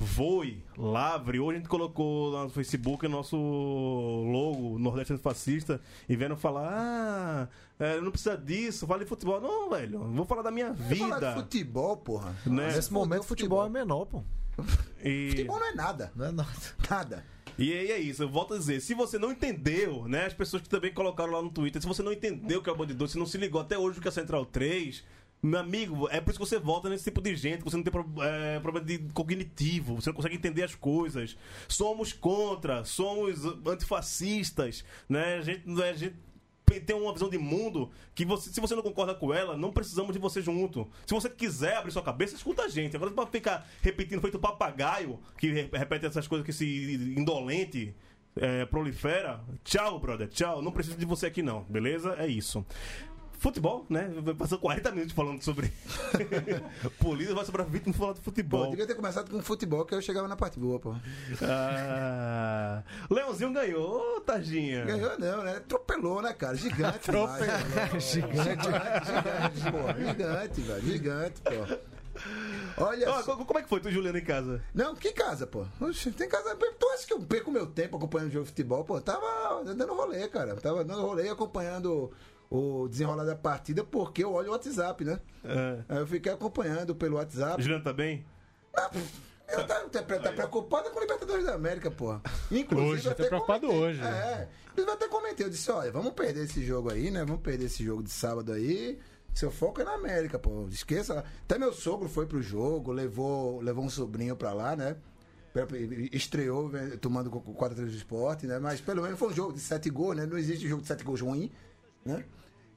Voe, lavre. Hoje a gente colocou no Facebook o nosso logo Nordeste Fascista e vendo falar: ah, é, não precisa disso, fala de futebol. Não, velho, vou falar da minha Vamos falar de vida. futebol, porra. Né? Nesse momento, fudeu futebol é menor, pô. E... Futebol não é nada. Não é nada. Nada. E aí é isso, eu volto a dizer, se você não entendeu, né, as pessoas que também colocaram lá no Twitter, se você não entendeu o que é o Band 2, se não se ligou até hoje o que é a Central 3, meu amigo, é por isso que você volta nesse tipo de gente, você não tem pro- é, problema de cognitivo, você não consegue entender as coisas. Somos contra, somos antifascistas, né, a gente, a gente tem uma visão de mundo que você, se você não concorda com ela, não precisamos de você junto. Se você quiser abrir sua cabeça, escuta a gente. Agora, pra ficar repetindo, feito papagaio, que re- repete essas coisas que se indolente. é, prolifera, tchau, brother, tchau. Não preciso de você aqui, não, beleza? É isso. Futebol, né? Passou 40 minutos falando sobre polícia, vai sobrar 20 minutos falando de Pô, futebol. devia ter começado com futebol, que eu chegava na parte boa, pô. Ah, Leãozinho ganhou, Targinha. Ganhou não, né? Atropelou, né, cara? Gigante. demais, né? Gigante. Gigante, pô. Gigante, velho. Gigante, pô. Olha Ó, só. co- como é que foi tu, Juliano, em casa? Não, que casa, pô? Oxe, tem casa. Tu acha que eu perco meu tempo acompanhando o jogo de futebol? Pô, tava dando rolê, cara. Tava dando rolê acompanhando o desenrolar da partida porque eu olho o WhatsApp, né? É. Aí eu fiquei acompanhando pelo WhatsApp. Juliano tá bem? Ah, Eu tá, tá, tá preocupado com o Libertadores da América, porra. Inclusive, Hoje, tá até preocupado comentei- hoje. É. Inclusive, eu até comentei. Eu disse: olha, vamos perder esse jogo aí, né? Vamos perder esse jogo de sábado aí. Seu foco é na América, pô. Esqueça. Até meu sogro foi pro jogo, levou, levou um sobrinho pra lá, né? Estreou vem- tomando com 4 3 do esporte, né? Mas pelo menos foi um jogo de 7 gols, né? Não existe jogo de 7 gols ruim, né?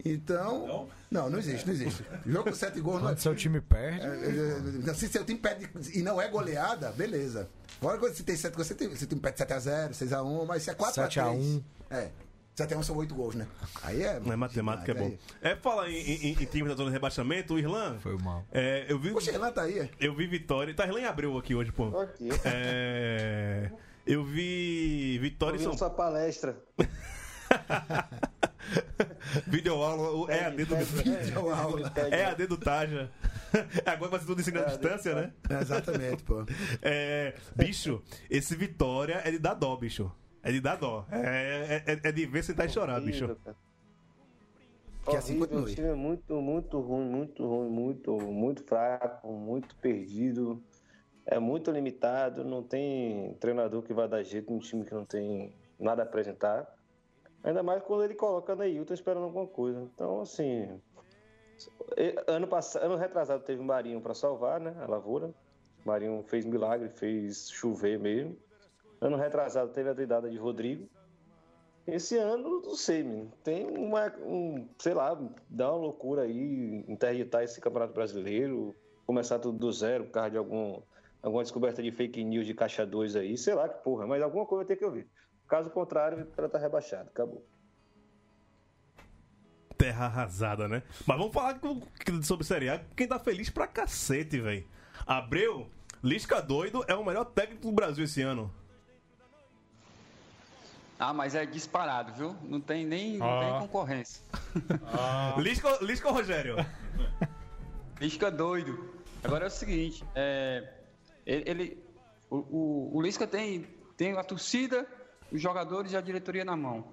Então. Não, não existe, não existe. Jogo com 7 gols não é. Quando seu time perde, É, Se seu time perde e não é goleada, beleza. Agora quando você tem 7 gols, você tem, seu time perde 7x0, 6x1, mas se é 4x3. 7 a 1. É. 7x1 são 8 gols, né? Aí é. É matemática é bom. Aí- É, fala em, em, em time da zona de rebaixamento, o Irlan. Foi mal. É, eu vi. Poxa, Irlan tá aí, é? Eu vi Vitória. Tá, Irlan abriu aqui hoje, pô. Aqui. É. Eu vi Vitória e Ouvindo São sua palestra. Videoaula, o EAD do Videoaula. EAD do Taja. Agora vai ser tudo ensino à distância, né? É, exatamente, pô. É, bicho, esse Vitória é de dar dó, bicho. É de dar dó. É, é, é de ver sentar e chorar, bicho. Que assim Horrível, continue. O time é muito, muito ruim, muito ruim, muito, muito fraco, muito perdido. É muito limitado. Não tem treinador que vai dar jeito num time que não tem nada a apresentar. Ainda mais quando ele coloca Neilton esperando alguma coisa. Então, assim. Ano, passado, ano retrasado teve Marinho para salvar, né? A lavoura. Marinho fez milagre, fez chover mesmo. Ano retrasado teve a doidada de Rodrigo. Esse ano, não sei, menino. Tem uma, um, sei lá, dá uma loucura aí, interditar esse Campeonato Brasileiro, começar tudo do zero por causa de algum, alguma descoberta de fake news de caixa 2 aí, sei lá que porra, mas alguma coisa tem que ouvir. Caso contrário, ela tá rebaixado, acabou. Terra arrasada, né? Mas vamos falar com- sobre Série A. Quem tá feliz pra cacete, velho. Abreu, Lisca doido, é o melhor técnico do Brasil esse ano. Ah, mas é disparado, viu? Não tem nem não Ah. tem concorrência. Lisca, Lisca ou Rogério? Lisca doido. Agora é o seguinte, é, ele, ele- o, o, o Lisca tem, tem a torcida, os jogadores e a diretoria na mão.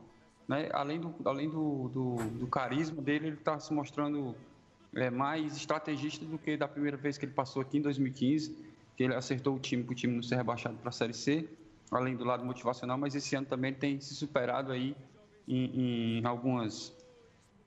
Né? Além, do, além do, do, do carisma dele, ele está se mostrando é, mais estrategista do que da primeira vez que ele passou aqui em 2015, que ele acertou o time para o time não ser rebaixado para a Série C, além do lado motivacional, mas esse ano também tem se superado aí em, em algumas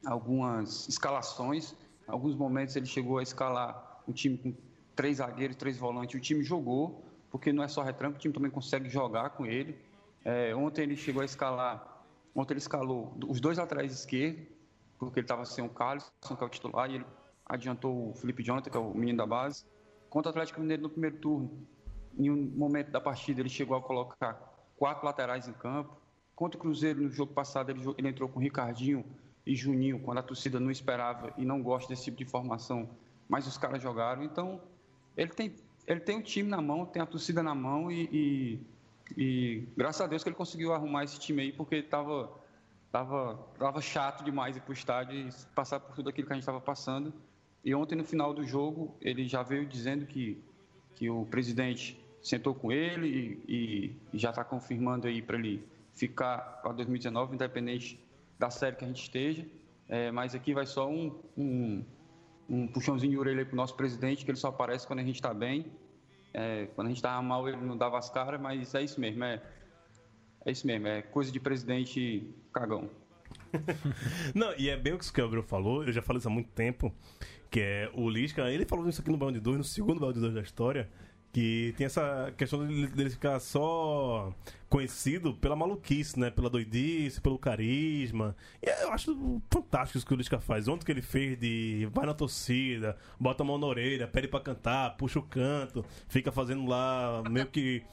algumas escalações. Em alguns momentos ele chegou a escalar um time com três zagueiros, três volantes. O time jogou, porque não é só retranco, o time também consegue jogar com ele. É, ontem ele chegou a escalar, ontem ele escalou os dois laterais esquerdos, porque ele estava sem o Carlos, que é o titular, e ele adiantou o Felipe Jonathan, que é o menino da base. Contra o Atlético Mineiro no primeiro turno, em um momento da partida ele chegou a colocar quatro laterais em campo. Contra o Cruzeiro, no jogo passado, ele, ele entrou com Ricardinho e Juninho, quando a torcida não esperava e não gosta desse tipo de formação, mas os caras jogaram. Então, ele tem, ele tem o time na mão, tem a torcida na mão e, e, e graças a Deus que ele conseguiu arrumar esse time aí, porque estava tava, tava chato demais ir para o estádio e passar por tudo aquilo que a gente estava passando. E ontem, no final do jogo, ele já veio dizendo que, que o presidente sentou com ele e, e já está confirmando aí para ele ficar para 2019, independente da série que a gente esteja. É, mas aqui vai só um, um, um puxãozinho de orelha para o nosso presidente, que ele só aparece quando a gente está bem. É, quando a gente estava mal, ele não dava as caras, mas é isso mesmo. É, é isso mesmo, é coisa de presidente cagão. Não, e é bem o que o Gabriel falou, eu já falei isso há muito tempo, que é o Lisca, ele falou isso aqui no Balão de 2, no segundo Balão de 2 da história, Que tem essa questão dele, dele ficar só conhecido pela maluquice, né? Pela doidice, pelo carisma. E eu acho fantástico isso que o Lisca faz. Ontem que ele fez de vai na torcida, bota a mão na orelha, pede pra cantar, puxa o canto, fica fazendo lá meio que.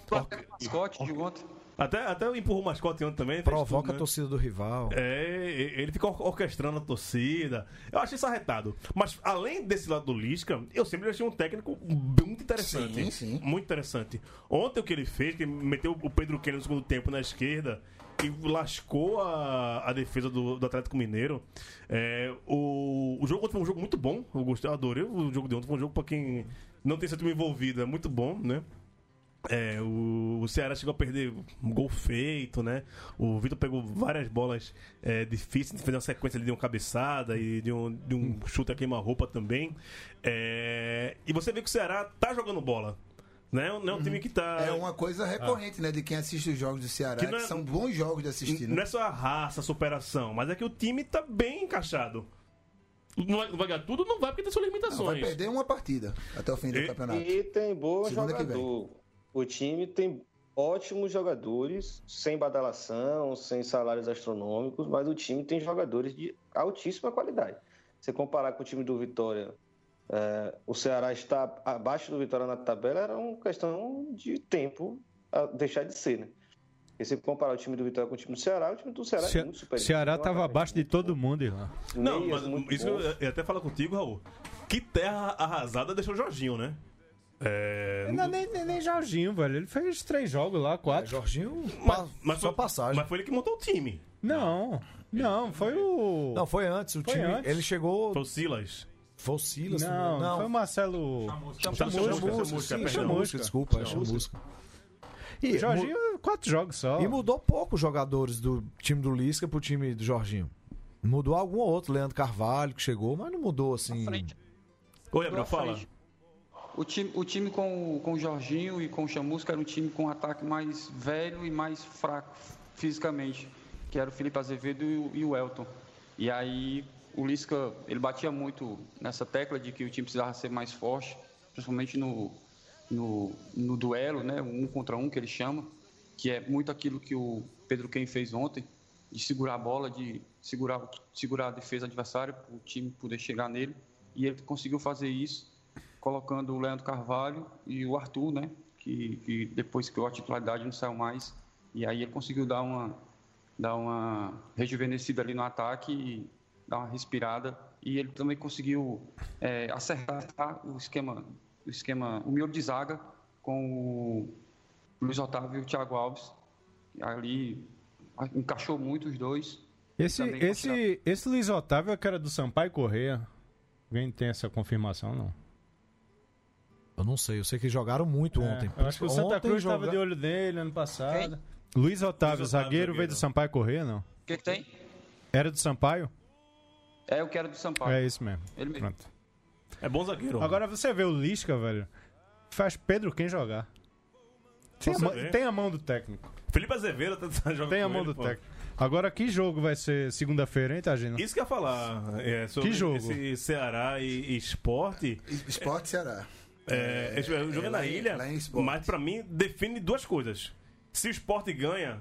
Mascote de ontem. Até, até empurrou o mascote ontem também. Provoca tudo, a né? torcida do rival. É, e- ele fica or- orquestrando a torcida. Eu achei isso arretado. Mas além desse lado do Lisca, eu sempre achei um técnico muito interessante. Sim, sim. Muito interessante. Ontem o que ele fez, que meteu o Pedro Kennedy no segundo tempo na esquerda e lascou a, a defesa do, do Atlético Mineiro. É, o, o jogo ontem foi um jogo muito bom. Eu gostei, eu adorei o jogo de ontem. Foi um jogo pra quem não tem seu time envolvido. É muito bom, né? É, o, o Ceará chegou a perder um gol feito, né? O Vitor pegou várias bolas é, difíceis, fez uma sequência ali de uma cabeçada e de um, de um chute a queima-roupa também. É, e você vê que o Ceará tá jogando bola. Né? Não é um time que tá. É uma coisa recorrente, né? De quem assiste os jogos do Ceará, Que que, é- são bons jogos de assistir. né? Não é só a raça, a superação, mas é que o time tá bem encaixado. Não vai, não vai ganhar tudo? Não vai, porque tem suas Não, vai limitações. perder uma partida até o fim do E- campeonato. E tem bom Segunda que vem. jogador. O time tem ótimos jogadores, sem badalação, sem salários astronômicos, mas o time tem jogadores de altíssima qualidade. Se comparar com o time do Vitória, é, o Ceará está abaixo do Vitória na tabela, era uma questão de tempo a deixar de ser, né? E se comparar o time do Vitória com o time do Ceará, o time do Ceará Ce- é muito superior. Ceará Tem uma tava carreira abaixo de todo mundo, irmão. Não, meias mas isso bons. eu ia até falar contigo, Raul. Que terra arrasada deixou o Jorginho, né? É, Não, nem, nem, nem Jorginho, velho. Ele fez três jogos lá, quatro. Jorginho, Mas, mas só foi, passagem. Mas foi ele que montou o time. Não, não, foi o. Não, foi antes. O Foi time. antes. Ele chegou. Foi o Silas. Foi o Silas. Não, não. foi o Marcelo. Chamusca, Chamusca, Chamusca, sim. Chamusca, desculpa, é Chamusca. E, mu- Jorginho, quatro jogos só. e mudou pouco os jogadores do time do Lisca pro time do Jorginho. Mudou algum ou outro, Leandro Carvalho, que chegou, mas não mudou assim. Oi, Na fala. frente. O time, o time com, o- com o Jorginho e com o Chamusca era um time com um ataque mais velho e mais fraco fisicamente, que era o Felipe Azevedo e o, e o Elton. E aí o Lisca, ele batia muito nessa tecla de que o time precisava ser mais forte, principalmente no, no, no duelo, né, um contra um que ele chama, que é muito aquilo que o Pedro Quem fez ontem, de segurar a bola, de segurar, segurar a defesa adversária para o time poder chegar nele. E ele conseguiu fazer isso, colocando o Leandro Carvalho e o Arthur, né? Que, que depois criou a titularidade não saiu mais. E aí ele conseguiu dar uma, dar uma rejuvenescida ali no ataque e dar uma respirada. E ele também conseguiu é, acertar o esquema, o esquema, o miolo de zaga com o Luiz Otávio e o Thiago Alves. Ali encaixou muito os dois. Esse, esse, esse Luiz Otávio é que era do Sampaio Correia. Alguém tem essa confirmação, não? Eu não sei, eu sei que jogaram muito É, ontem. eu acho que o Santa Ontem Cruz estava joga- de olho nele ano passado. Luiz Otávio, Luiz Otávio, zagueiro, veio do Sampaio Correia, não? O que, que tem? Era do Sampaio? É o que era do Sampaio. É isso mesmo. Ele mesmo. Pronto. É bom zagueiro. Agora você vê o Lisca, velho. Faz Pedro quem jogar. Tem a, mão- tem a mão do técnico. Felipe Azevedo tá jogando Tem a mão ele, do pô. técnico. Agora, que jogo vai ser segunda-feira, hein, Tagino? Isso que eu ia falar. É, sobre Que jogo? Esse Ceará e, e esporte. Esporte Ceará. É, esse- o jogo é, é na em- ilha, mas pra mim define duas coisas. Se o esporte ganha,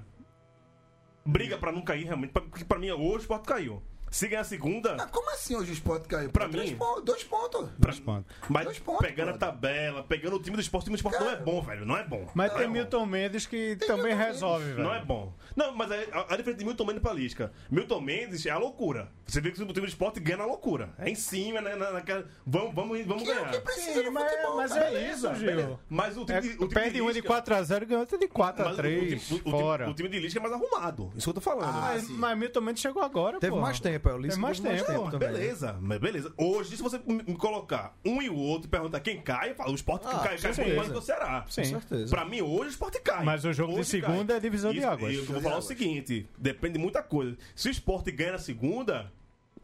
briga pra não cair realmente. Porque pra mim hoje o esporte caiu. Se ganhar a segunda, Ah, como assim hoje o esporte caiu? Pra três mim- pontos, dois pontos. pra- Dois pontos. mas Dois pontos, pegando a brother. tabela, pegando o time do esporte, o time do esporte não é bom, velho. Não é bom. Mas não tem é bom. Milton Mendes que também Milton resolve, velho. Não é bom. Não, mas é, a, a diferença de Milton Mendes pra Lisca. Milton Mendes é a loucura. Você vê que o time do esporte ganha na loucura. É em cima, né, na, naquela- vamos, vamos, vamos Que é o ganhar. que precisa Sim, mas, futebol, mas cara. é isso, Beleza. Gil. Mas o time, É, de- o time perde de um de Lisca- 4x0 e ganha outro de mas 4x3 o, o, time- o, fora. time, o time de Lisca é mais arrumado. Isso que eu tô falando. Ah, mas, sim. mas Milton Mendes chegou agora, Teve mais tempo, é, o Lisca Teve mais mais tempo, tempo também. Beleza, mas beleza. Hoje, se você me colocar um e o outro e perguntar quem cai, eu falo, o Sport Ah, cai, com cai muito certeza. mais do Ceará. Sim. Com certeza. Pra mim, hoje o Sport cai. Mas o jogo de Hoje segunda cai. é divisão de Isso- águas. Eu vou falar o seguinte: depende de muita coisa. Se o Sport ganha na segunda,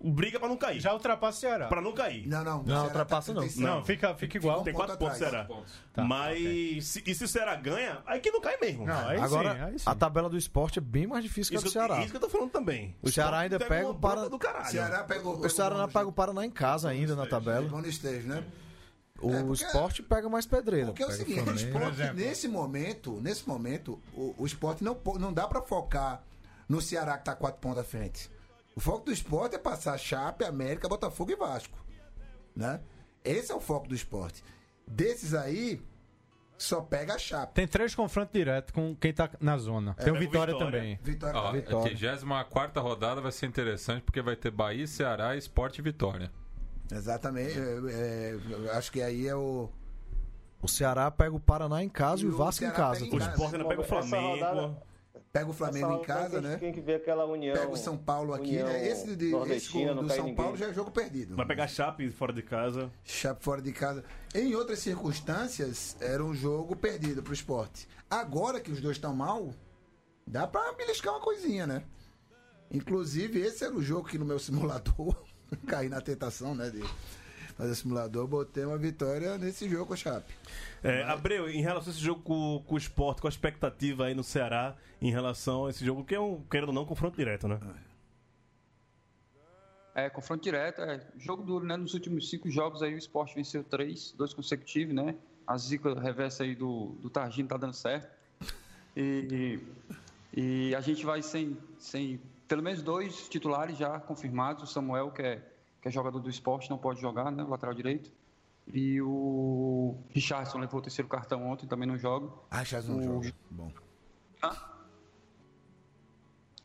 briga pra não cair. Já ultrapassa o Ceará. Pra não cair. Não, não. Não, Ceará ultrapassa tá não. 35. Não, fica, fica igual. Tem um quatro ponto pontos. Ceará. Tá, Mas se, e se o Ceará ganha, aí que não cai mesmo. Não, aí Agora, sim, aí sim. a tabela do esporte é bem mais difícil que a do Ceará. isso que eu tô falando também. O Ceará ainda pega o para- bronca do caralho. Ceará pegou, O Ceará não pega o Paraná em casa ainda na tabela. Bom estejo, né? O É, porque- esporte pega mais pedreira. Porque é o pega seguinte, o esporte, nesse momento, nesse momento, o, o esporte não, não dá pra focar no Ceará que tá quatro pontos à frente. O foco do esporte é passar Chape, América, Botafogo e Vasco. Né? Esse é o foco do esporte. Desses aí, só pega a Chape. Tem três confrontos diretos com quem tá na zona. Tem o Vitória, Vitória. também. Vitória. Ó, a Vitória. 34 rodada vai ser interessante porque vai ter Bahia, Ceará, Esporte e Vitória. Exatamente. é, é, acho que aí é o. O Ceará pega o Paraná em casa e, o o Vasco em casa. em O. Sport ainda pega o Essa Flamengo. Pega o Flamengo Essa em casa, né? Tem que ver aquela união. Pega o São Paulo aqui, né? Esse, de, esse do cai São ninguém. Paulo já é jogo perdido. Vai pegar Chape fora de casa. Chape fora de casa. Em outras circunstâncias, era um jogo perdido pro esporte. Agora que os dois estão mal, dá pra beliscar uma coisinha, né? Inclusive, esse era o jogo que no meu simulador, caí na tentação, né? De fazer simulador, botei uma vitória nesse jogo com o Chape. É, Abreu, em relação a esse jogo com, com o esporte, com a expectativa aí no Ceará, em relação a esse jogo, que é um, querendo ou não, confronto direto, né? É, confronto direto, é jogo duro, né? Nos últimos cinco jogos aí o esporte venceu três, dois consecutivos, né? A zica reversa aí do, do Targino tá dando certo. E, e, e a gente vai sem, sem pelo menos dois titulares já confirmados. O Samuel, que é, que é jogador do esporte, não pode jogar, né? Lateral direito. E o Richardson levou o terceiro cartão ontem, também não joga. Ah, Chaz não joga. Bom.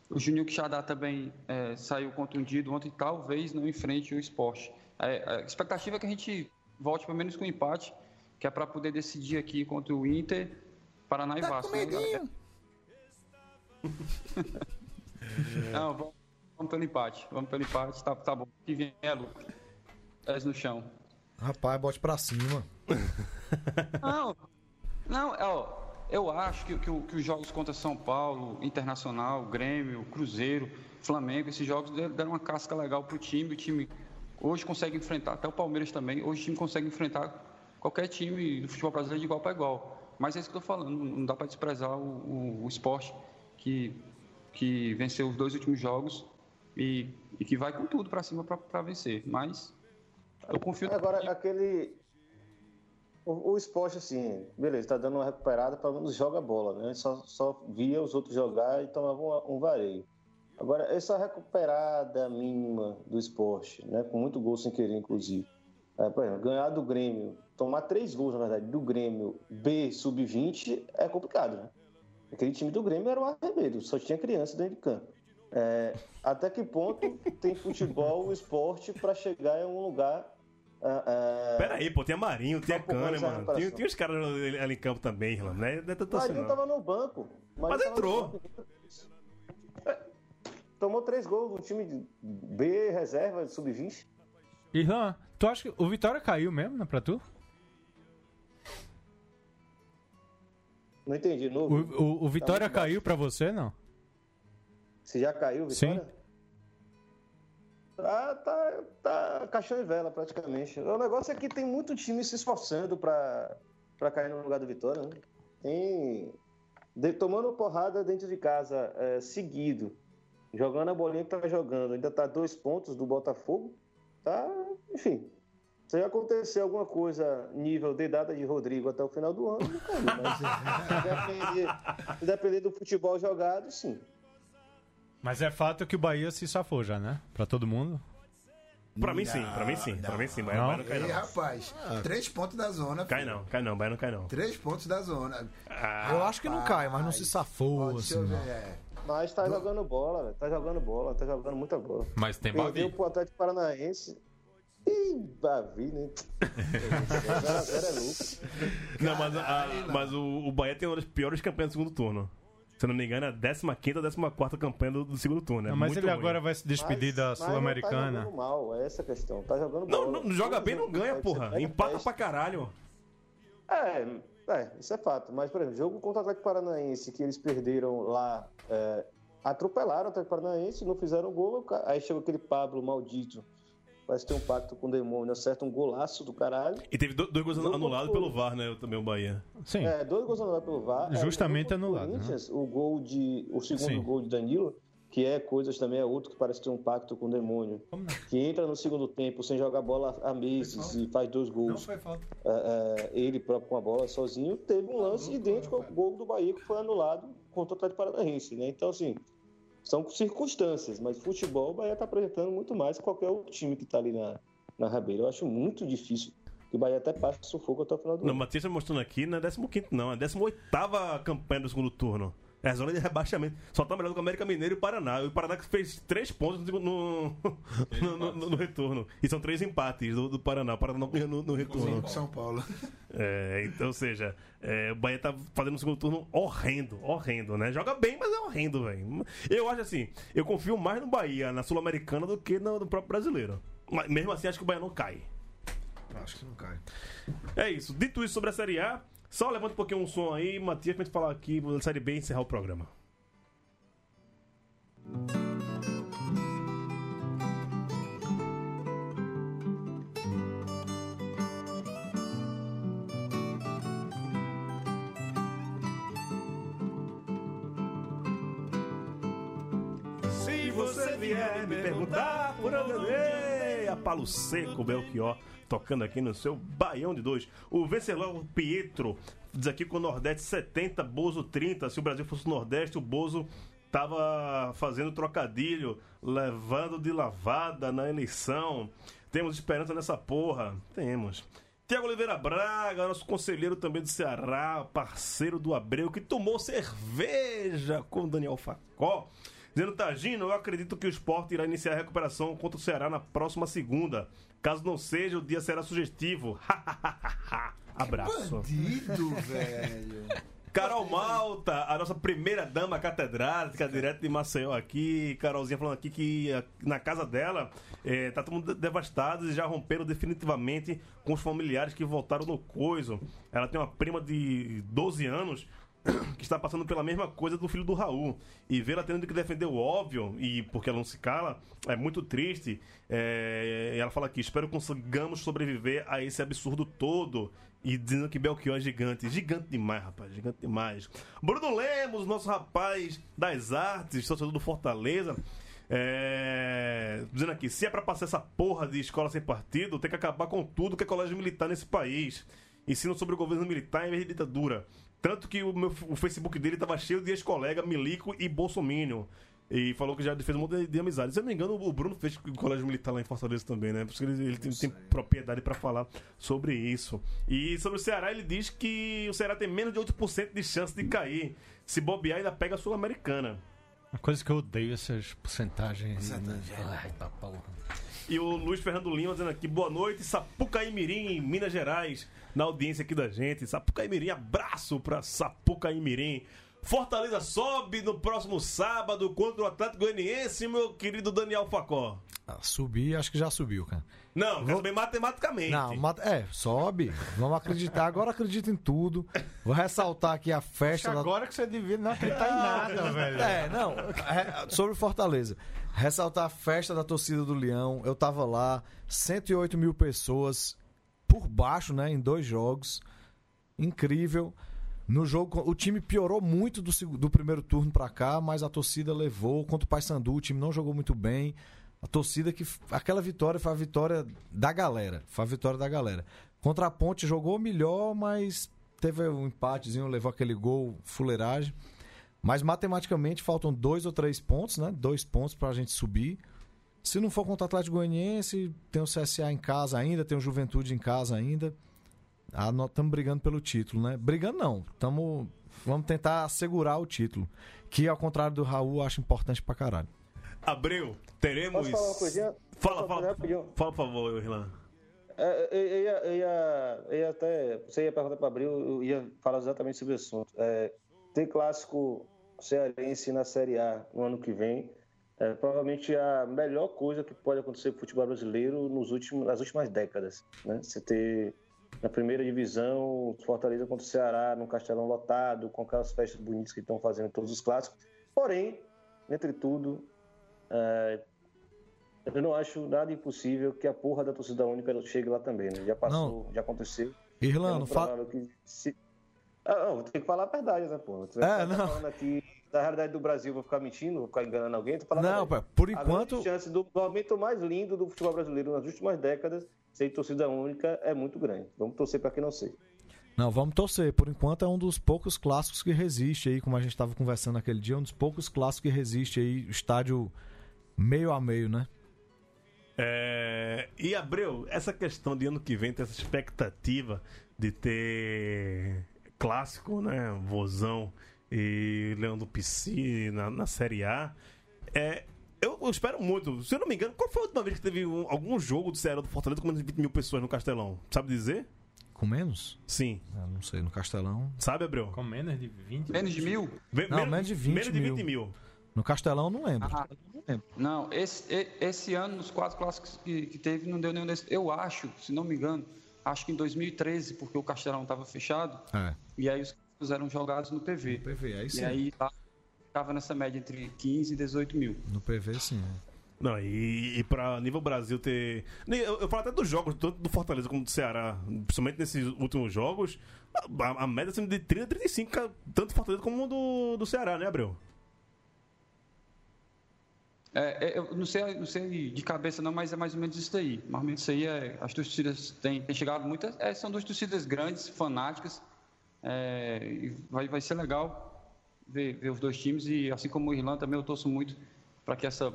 O Juninho Quixadá também é, saiu contundido ontem, talvez não enfrente o esporte. É, a expectativa é que a gente volte pelo menos com um empate, que é para poder decidir aqui contra o Inter, Paraná e Tá Vasco. né? Não, vamos, vamos pelo empate. Vamos pelo empate, tá, tá bom. Que vem é lucro. Pés no chão. Rapaz, bote pra cima. Não, não, é, ó, eu acho que, que, que os jogos contra São Paulo, Internacional, Grêmio, Cruzeiro, Flamengo, esses jogos deram uma casca legal pro time. O time hoje consegue enfrentar, até o Palmeiras também, hoje o time consegue enfrentar qualquer time do futebol brasileiro de igual para igual. Mas é isso que eu tô falando, não não dá para desprezar o, o, o esporte que, que venceu os dois últimos jogos e, e que vai com tudo para cima para vencer. Mas eu confio Agora, aquele. O, o esporte, assim, beleza, tá dando uma recuperada, pelo menos joga bola, né? Só, só via os outros jogar e tomava um, um vareio. Agora, essa recuperada mínima do esporte, né? Com muito gol sem querer, inclusive. É, por exemplo, ganhar do Grêmio, tomar três gols, na verdade, do Grêmio B sub-20 é complicado, né? Aquele time do Grêmio era um arremedo, só tinha criança dentro de campo. É, até que ponto tem futebol, o esporte, para chegar em um lugar. ah, ah, Pera aí, pô, tem a Marinho, tem a Só por mais a Kahneman, tem, tem os caras ali ali em campo também, né? Não é tanto assim, Marinho não. tava no banco. Marinho Mas entrou. É, Tomou três gols no time de B, reserva, de sub-20. Irlan, tu acha que o Vitória caiu mesmo, né, pra tu? Não entendi, O, novo. o, o Vitória Tá caiu pra você, não? Você já caiu, Sim. Vitória? Tá, tá, tá caixão e vela, praticamente. O negócio é que tem muito time se esforçando pra, pra cair no lugar do Vitória, né? Tem... de- tomando porrada dentro de casa é, seguido, jogando a bolinha que tá jogando, ainda tá dois pontos do Botafogo, tá... Enfim, se acontecer alguma coisa nível dedada de Rodrigo até o final do ano, não caiu, mas depender, depender do futebol jogado, sim. Mas é fato que o Bahia se safou já, né? Pra todo mundo. Pra mim sim, pra mim sim, pra mim sim. Bahia Não? Bahia não cai Ei, não. rapaz, três pontos da zona. Cai filho. não, cai não, Bahia não cai não. Três pontos da zona. Eu acho que não cai, mas não se safou, Deixa eu assim. ver. não. Mas tá jogando bola, velho. Tá jogando bola, tá jogando muita bola. Mas tem Perdeu Bavi. pro Atlético Paranaense. Ih, Bavi, né? 0x0 é. Não, mas, a- mas o, o Bahia tem uma das piores campanhas do segundo turno. Se eu não me engano, é a 15 ou 14 campanha do, do segundo turno. É Não, mas muito ele ruim. agora vai se despedir Mas- da Não Sul-Americana. tá jogando mal, é essa a questão. Tá jogando Não, bola. não, joga bem, não ganha, que porra. Empata testa- pra caralho. É, é, isso é fato. Mas, por exemplo, jogo contra o Atlético Paranaense, que eles perderam lá, é, atropelaram o Atlético Paranaense, não fizeram gol. Aí chegou aquele Pablo maldito, parece ter um pacto com o demônio, acerta um golaço do caralho. E teve do- dois gols anulados pelo VAR, né? Também o Bahia. Sim. É, dois gols anulados pelo VAR. É, Justamente o anulado, né? O gol de. O segundo Sim. gol de Danilo que é coisas também, é outro que parece ter um pacto com o demônio, que entra no segundo tempo sem jogar bola há meses e faz dois gols. É, é, ele próprio com a bola sozinho, teve um lance idêntico ao gol do Bahia que foi anulado contra o Atlético Paranaense, né? Então, assim, são circunstâncias, mas futebol o Bahia está apresentando muito mais que qualquer outro time que está ali na, na rabeira. Eu acho muito difícil que o Bahia até passe sufoco até o final do Não, ano. o Matias tá mostrando aqui, não é 15 não, é 18 campanha do segundo turno. É a zona de rebaixamento. Só tá melhor do que o América Mineiro e o Paraná. E o Paraná que fez três pontos no, no, no- no- no retorno. E são três empates do, do Paraná. O Paraná não ganhou no, no retorno. São Paulo. É, então, ou seja, é, o Bahia tá fazendo um segundo turno horrendo, horrendo, né? Joga bem, mas é horrendo, velho. Eu acho assim, eu confio mais no Bahia, na Sul-Americana, do que no, no próprio brasileiro. Mas mesmo assim, acho que o Bahia não cai. Acho que não cai. É isso. Dito isso sobre a Série A, só levanta um pouquinho um som aí, Matias, pra gente falar aqui Série B e encerrar o programa. Se você vier me perguntar por onde eu andei, a Palo Seco, Belchior, tocando aqui no seu Baião de Dois. O vencedor Pietro diz aqui que o Nordeste 70, Bozo 30. Se o Brasil fosse o Nordeste, o Bozo tava fazendo trocadilho, levando de lavada na eleição. Temos esperança nessa porra? Temos. Tiago Oliveira Braga, nosso conselheiro também do Ceará, parceiro do Abreu, que tomou cerveja com Daniel Facó. Dizendo, Tagino, eu acredito que o esporte irá iniciar a recuperação contra o Ceará na próxima segunda. Caso não seja, o dia será sugestivo. Abraço. Bandido, velho. Carol Malta, a nossa primeira dama catedrática, direto de Maceió aqui. Carolzinha falando aqui que eh, na casa dela eh, tá todo mundo devastado e já romperam definitivamente com os familiares que voltaram no coiso. Ela tem uma prima de 12 anos que está passando pela mesma coisa do filho do Raul. E vê-la tendo que defender o óbvio, e porque ela não se cala, é muito triste. É, e ela fala aqui: espero que consigamos sobreviver a esse absurdo todo. E dizendo que Belchior é gigante. Gigante demais, rapaz. Gigante demais. Bruno Lemos, nosso rapaz das artes, torcedor do Fortaleza. É, dizendo aqui, se é pra passar essa porra de escola sem partido, tem que acabar com tudo que é colégio militar nesse país. Ensino sobre o governo militar em vez de ditadura. Tanto que o, meu, o Facebook dele tava cheio de ex-colega Milico e Bolsominion. E falou que já fez um monte de, de amizade. Se eu não me engano, o Bruno fez o colégio militar lá em Fortaleza também, né? Por isso que ele, ele tem, tem propriedade pra falar sobre isso. E sobre o Ceará, ele diz que o Ceará tem menos de 8% de chance de cair. Se bobear, ainda pega a Sul-Americana. Uma coisa que eu odeio essas porcentagens. né? Ai, tá porra. E o Luiz Fernando Lima dizendo aqui, boa noite, Sapucaí Mirim, Minas Gerais, na audiência aqui da gente. Sapucaí Mirim, abraço pra Sapucaí Mirim. Fortaleza sobe no próximo sábado contra o Atlético Goianiense, meu querido Daniel Facó. Ah, subir, acho que já subiu, cara. Não, quer saber matematicamente. Não, mat- é, sobe. Vamos acreditar. Agora acredito em tudo. Vou ressaltar aqui a festa da. Agora que você devia não acreditar em nada, velho. É, não. é, sobre Fortaleza. Ressaltar a festa da torcida do Leão. Eu tava lá, 108 mil pessoas por baixo, né? Em dois jogos. Incrível. No jogo, o time piorou muito do, do primeiro turno pra cá, mas a torcida levou. Contra o Paysandu, o time não jogou muito bem. A torcida que. Aquela vitória foi a vitória da galera. Foi a vitória da galera. Contra a Ponte jogou melhor, mas teve um empatezinho, levou aquele gol, fuleiragem. Mas matematicamente faltam dois ou três pontos, né? Dois pontos pra gente subir. Se não for contra o Atlético Goianiense, tem o CSA em casa ainda, tem o Juventude em casa ainda. Estamos brigando pelo título, né? Brigando não. Tamo, vamos tentar assegurar o título. Que, ao contrário do Raul, acho importante pra caralho. Abreu, teremos. Posso falar uma coisinha? Fala, fala. rapidinho? Fala, por favor, Irlan. É, eu, eu ia, eu, ia, eu ia até. Você ia perguntar para Abril, eu ia falar exatamente sobre esse assunto. É, ter clássico cearense na Série A no ano que vem é provavelmente a melhor coisa que pode acontecer pro futebol brasileiro nos últimos, nas últimas décadas. Né? Você ter na primeira divisão, Fortaleza contra o Ceará, num castelão lotado, com aquelas festas bonitas que estão fazendo em todos os clássicos. Porém, entre tudo, é, eu não acho nada impossível que a porra da torcida única chegue lá também, né? Já passou, já aconteceu. Irlan, É não muito fa- provável que se- Ah, não, tem que falar a verdade, né, pô? Você É, tá não. falando aqui da realidade do Brasil, vou ficar mentindo, vou ficar enganando alguém. Tô falando Não, a pá, por A enquanto. grande chance do momento mais lindo do futebol brasileiro nas últimas décadas, sem torcida única, é muito grande. Vamos torcer para quem não sei. Não, vamos torcer. Por enquanto é um dos poucos clássicos que resiste aí, como a gente estava conversando naquele dia, um dos poucos clássicos que resiste aí, o estádio meio a meio, né? É, e Abreu, essa questão de ano que vem ter essa expectativa de ter clássico, né? Vozão e Leão do Pici na, na Série A. É, eu, eu espero muito. Se eu não me engano, qual foi a última vez que teve um- algum jogo do Ceará do Fortaleza com menos de 20 mil pessoas no Castelão? Sabe dizer? Com menos? Sim. Eu não sei, no Castelão. Sabe, Abreu? Com menos de 20? Menos de mil? Ve- Não, menos de 20 menos de 20 mil. mil. No Castelão eu não lembro. Ah, não, esse, esse ano, nos quatro clássicos que, que teve, não deu nenhum desse. Eu acho, se não me engano, acho que em 2013, porque o Castelão estava fechado, É. e aí os eram jogados no PV. PV, aí sim. E aí lá, tava nessa média entre 15 e 18 mil. No PV sim. é. Não, e, e pra nível Brasil ter. Eu, eu falo até dos jogos, tanto do Fortaleza como do Ceará, principalmente nesses últimos jogos, a, a média sendo de 30 a 35, ca- tanto do Fortaleza como do, do Ceará, né, Abreu? É, é, eu não sei, não sei de cabeça não, mas é mais ou menos isso daí. Normalmente isso aí é. As torcidas têm, têm chegado muitas. é, são duas torcidas grandes, fanáticas. É, vai, vai ser legal ver, ver os dois times. E assim como o Irlanda também eu torço muito para que essa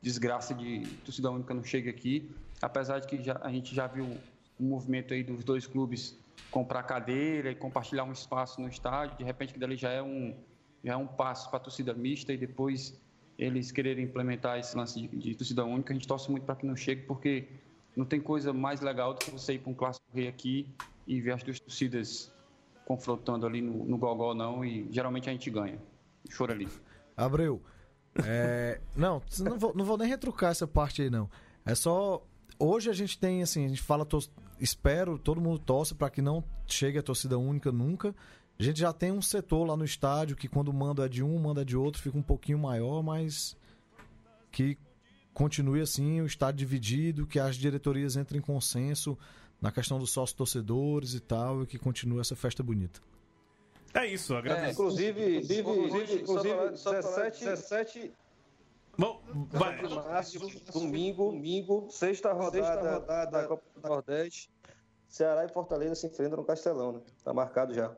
desgraça de torcida única não chegue aqui. Apesar de que já, a gente já viu um movimento aí dos dois clubes comprar cadeira e compartilhar um espaço no estádio. De repente que dali já é um, já é um passo para a torcida mista e depois eles quererem implementar esse lance de, de torcida única. A gente torce muito para que não chegue, porque não tem coisa mais legal do que você ir para um clássico rei aqui e ver as duas torcidas confrontando ali no, no gogó, não, e geralmente a gente ganha. Chora ali. Abreu. é, não, não vou, não vou nem retrucar essa parte aí, não. É só. Hoje a gente tem, assim, a gente fala, espero, todo mundo torce para que não chegue a torcida única nunca. A gente já tem um setor lá no estádio que quando manda é de um, manda de outro, fica um pouquinho maior, mas que continue assim, o estádio dividido, que as diretorias entrem em consenso na questão dos sócios torcedores e tal, e que continue essa festa bonita. É isso, agradeço. inclusive, inclusive, inclusive, só pra- só pra- 17, 17 Bom, vai. de março, domingo, domingo, sexta rodada, da Copa do Nordeste. Ceará e Fortaleza se enfrentam no Castelão, né? Tá marcado já.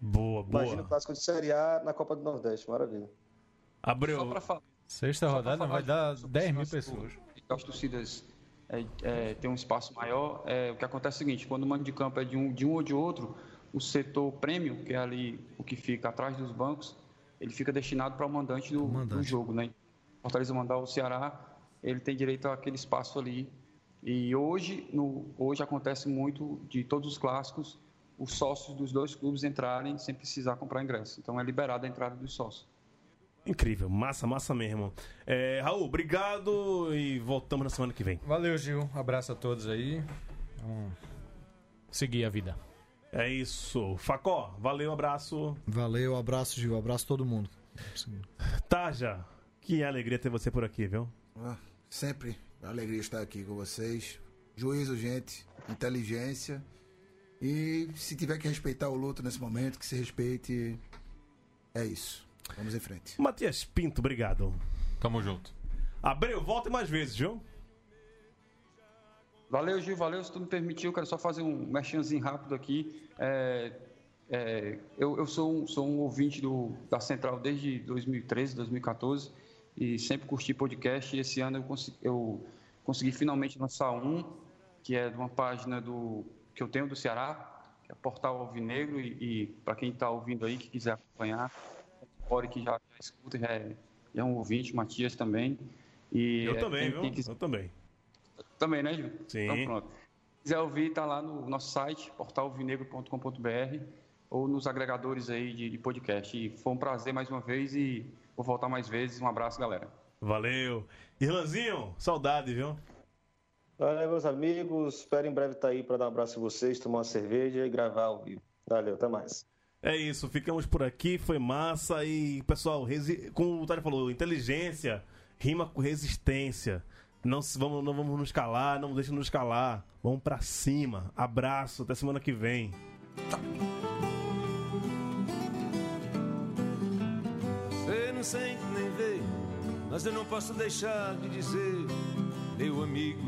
Boa, Imagina o boa. clássico de Série A na Copa do Nordeste, maravilha. Só Abreu. falar. Sexta rodada falar vai dar sobre 10 esse mil pessoas. As torcidas é, é, têm um espaço maior. É, o que acontece é o seguinte: quando o mando de campo é de um, de um ou de outro, o setor prêmio, que é ali o que fica atrás dos bancos, ele fica destinado para o mandante do, mandante. do jogo. Né? Fortaleza mandar o Ceará, ele tem direito àquele espaço ali. E hoje, no, hoje acontece muito de todos os clássicos, os sócios dos dois clubes entrarem sem precisar comprar ingresso. Então é liberada a entrada dos sócios. Incrível, massa, massa mesmo. É, Raul, obrigado e voltamos na semana que vem. Valeu, Gil. Abraço a todos aí. Vamos seguir a vida. É isso. Facó, valeu, abraço. Valeu, abraço, Gil, abraço todo mundo. Taja, que alegria ter você por aqui, viu? Ah, sempre uma alegria estar aqui com vocês. Juízo, gente, inteligência. E se tiver que respeitar o luto nesse momento, que se respeite. É isso. Vamos em frente. Matias Pinto, obrigado. Tamo junto. Abreu, volte mais vezes, viu? Valeu, Gil, valeu. Se tu me permitiu, eu quero só fazer um merchanzinho rápido aqui. É, é, eu eu sou, um, sou um ouvinte do, da Central desde 2013, 2014 e sempre curti podcast. E esse ano eu, consi- eu consegui finalmente lançar um, que é de uma página do, que eu tenho do Ceará, que é Portal Alvinegro. E, e para quem está ouvindo aí, que quiser acompanhar, pode que já, já escuta, já é, já é um ouvinte, Matias também. E, Eu é, também, quem- viu? quiser- Eu também. também, né, Gil? Sim. Então pronto. Se quiser ouvir, tá lá no nosso site, portalvinegro.com.br ou nos agregadores aí de, de podcast. E foi um prazer mais uma vez e vou voltar mais vezes. Um abraço, galera. Valeu. Irlanzinho, saudade, viu? Valeu, meus amigos. Espero em breve estar aí para dar um abraço em vocês, tomar uma cerveja e gravar ao vivo. Valeu, até mais. É isso, ficamos por aqui, foi massa e, pessoal, resi... como o Tari falou, inteligência rima com resistência. Não, vamos, não vamos nos calar, não deixe nos calar. Vamos pra cima. Abraço, até semana que vem. não sente nem vê, mas eu não posso deixar de dizer, meu amigo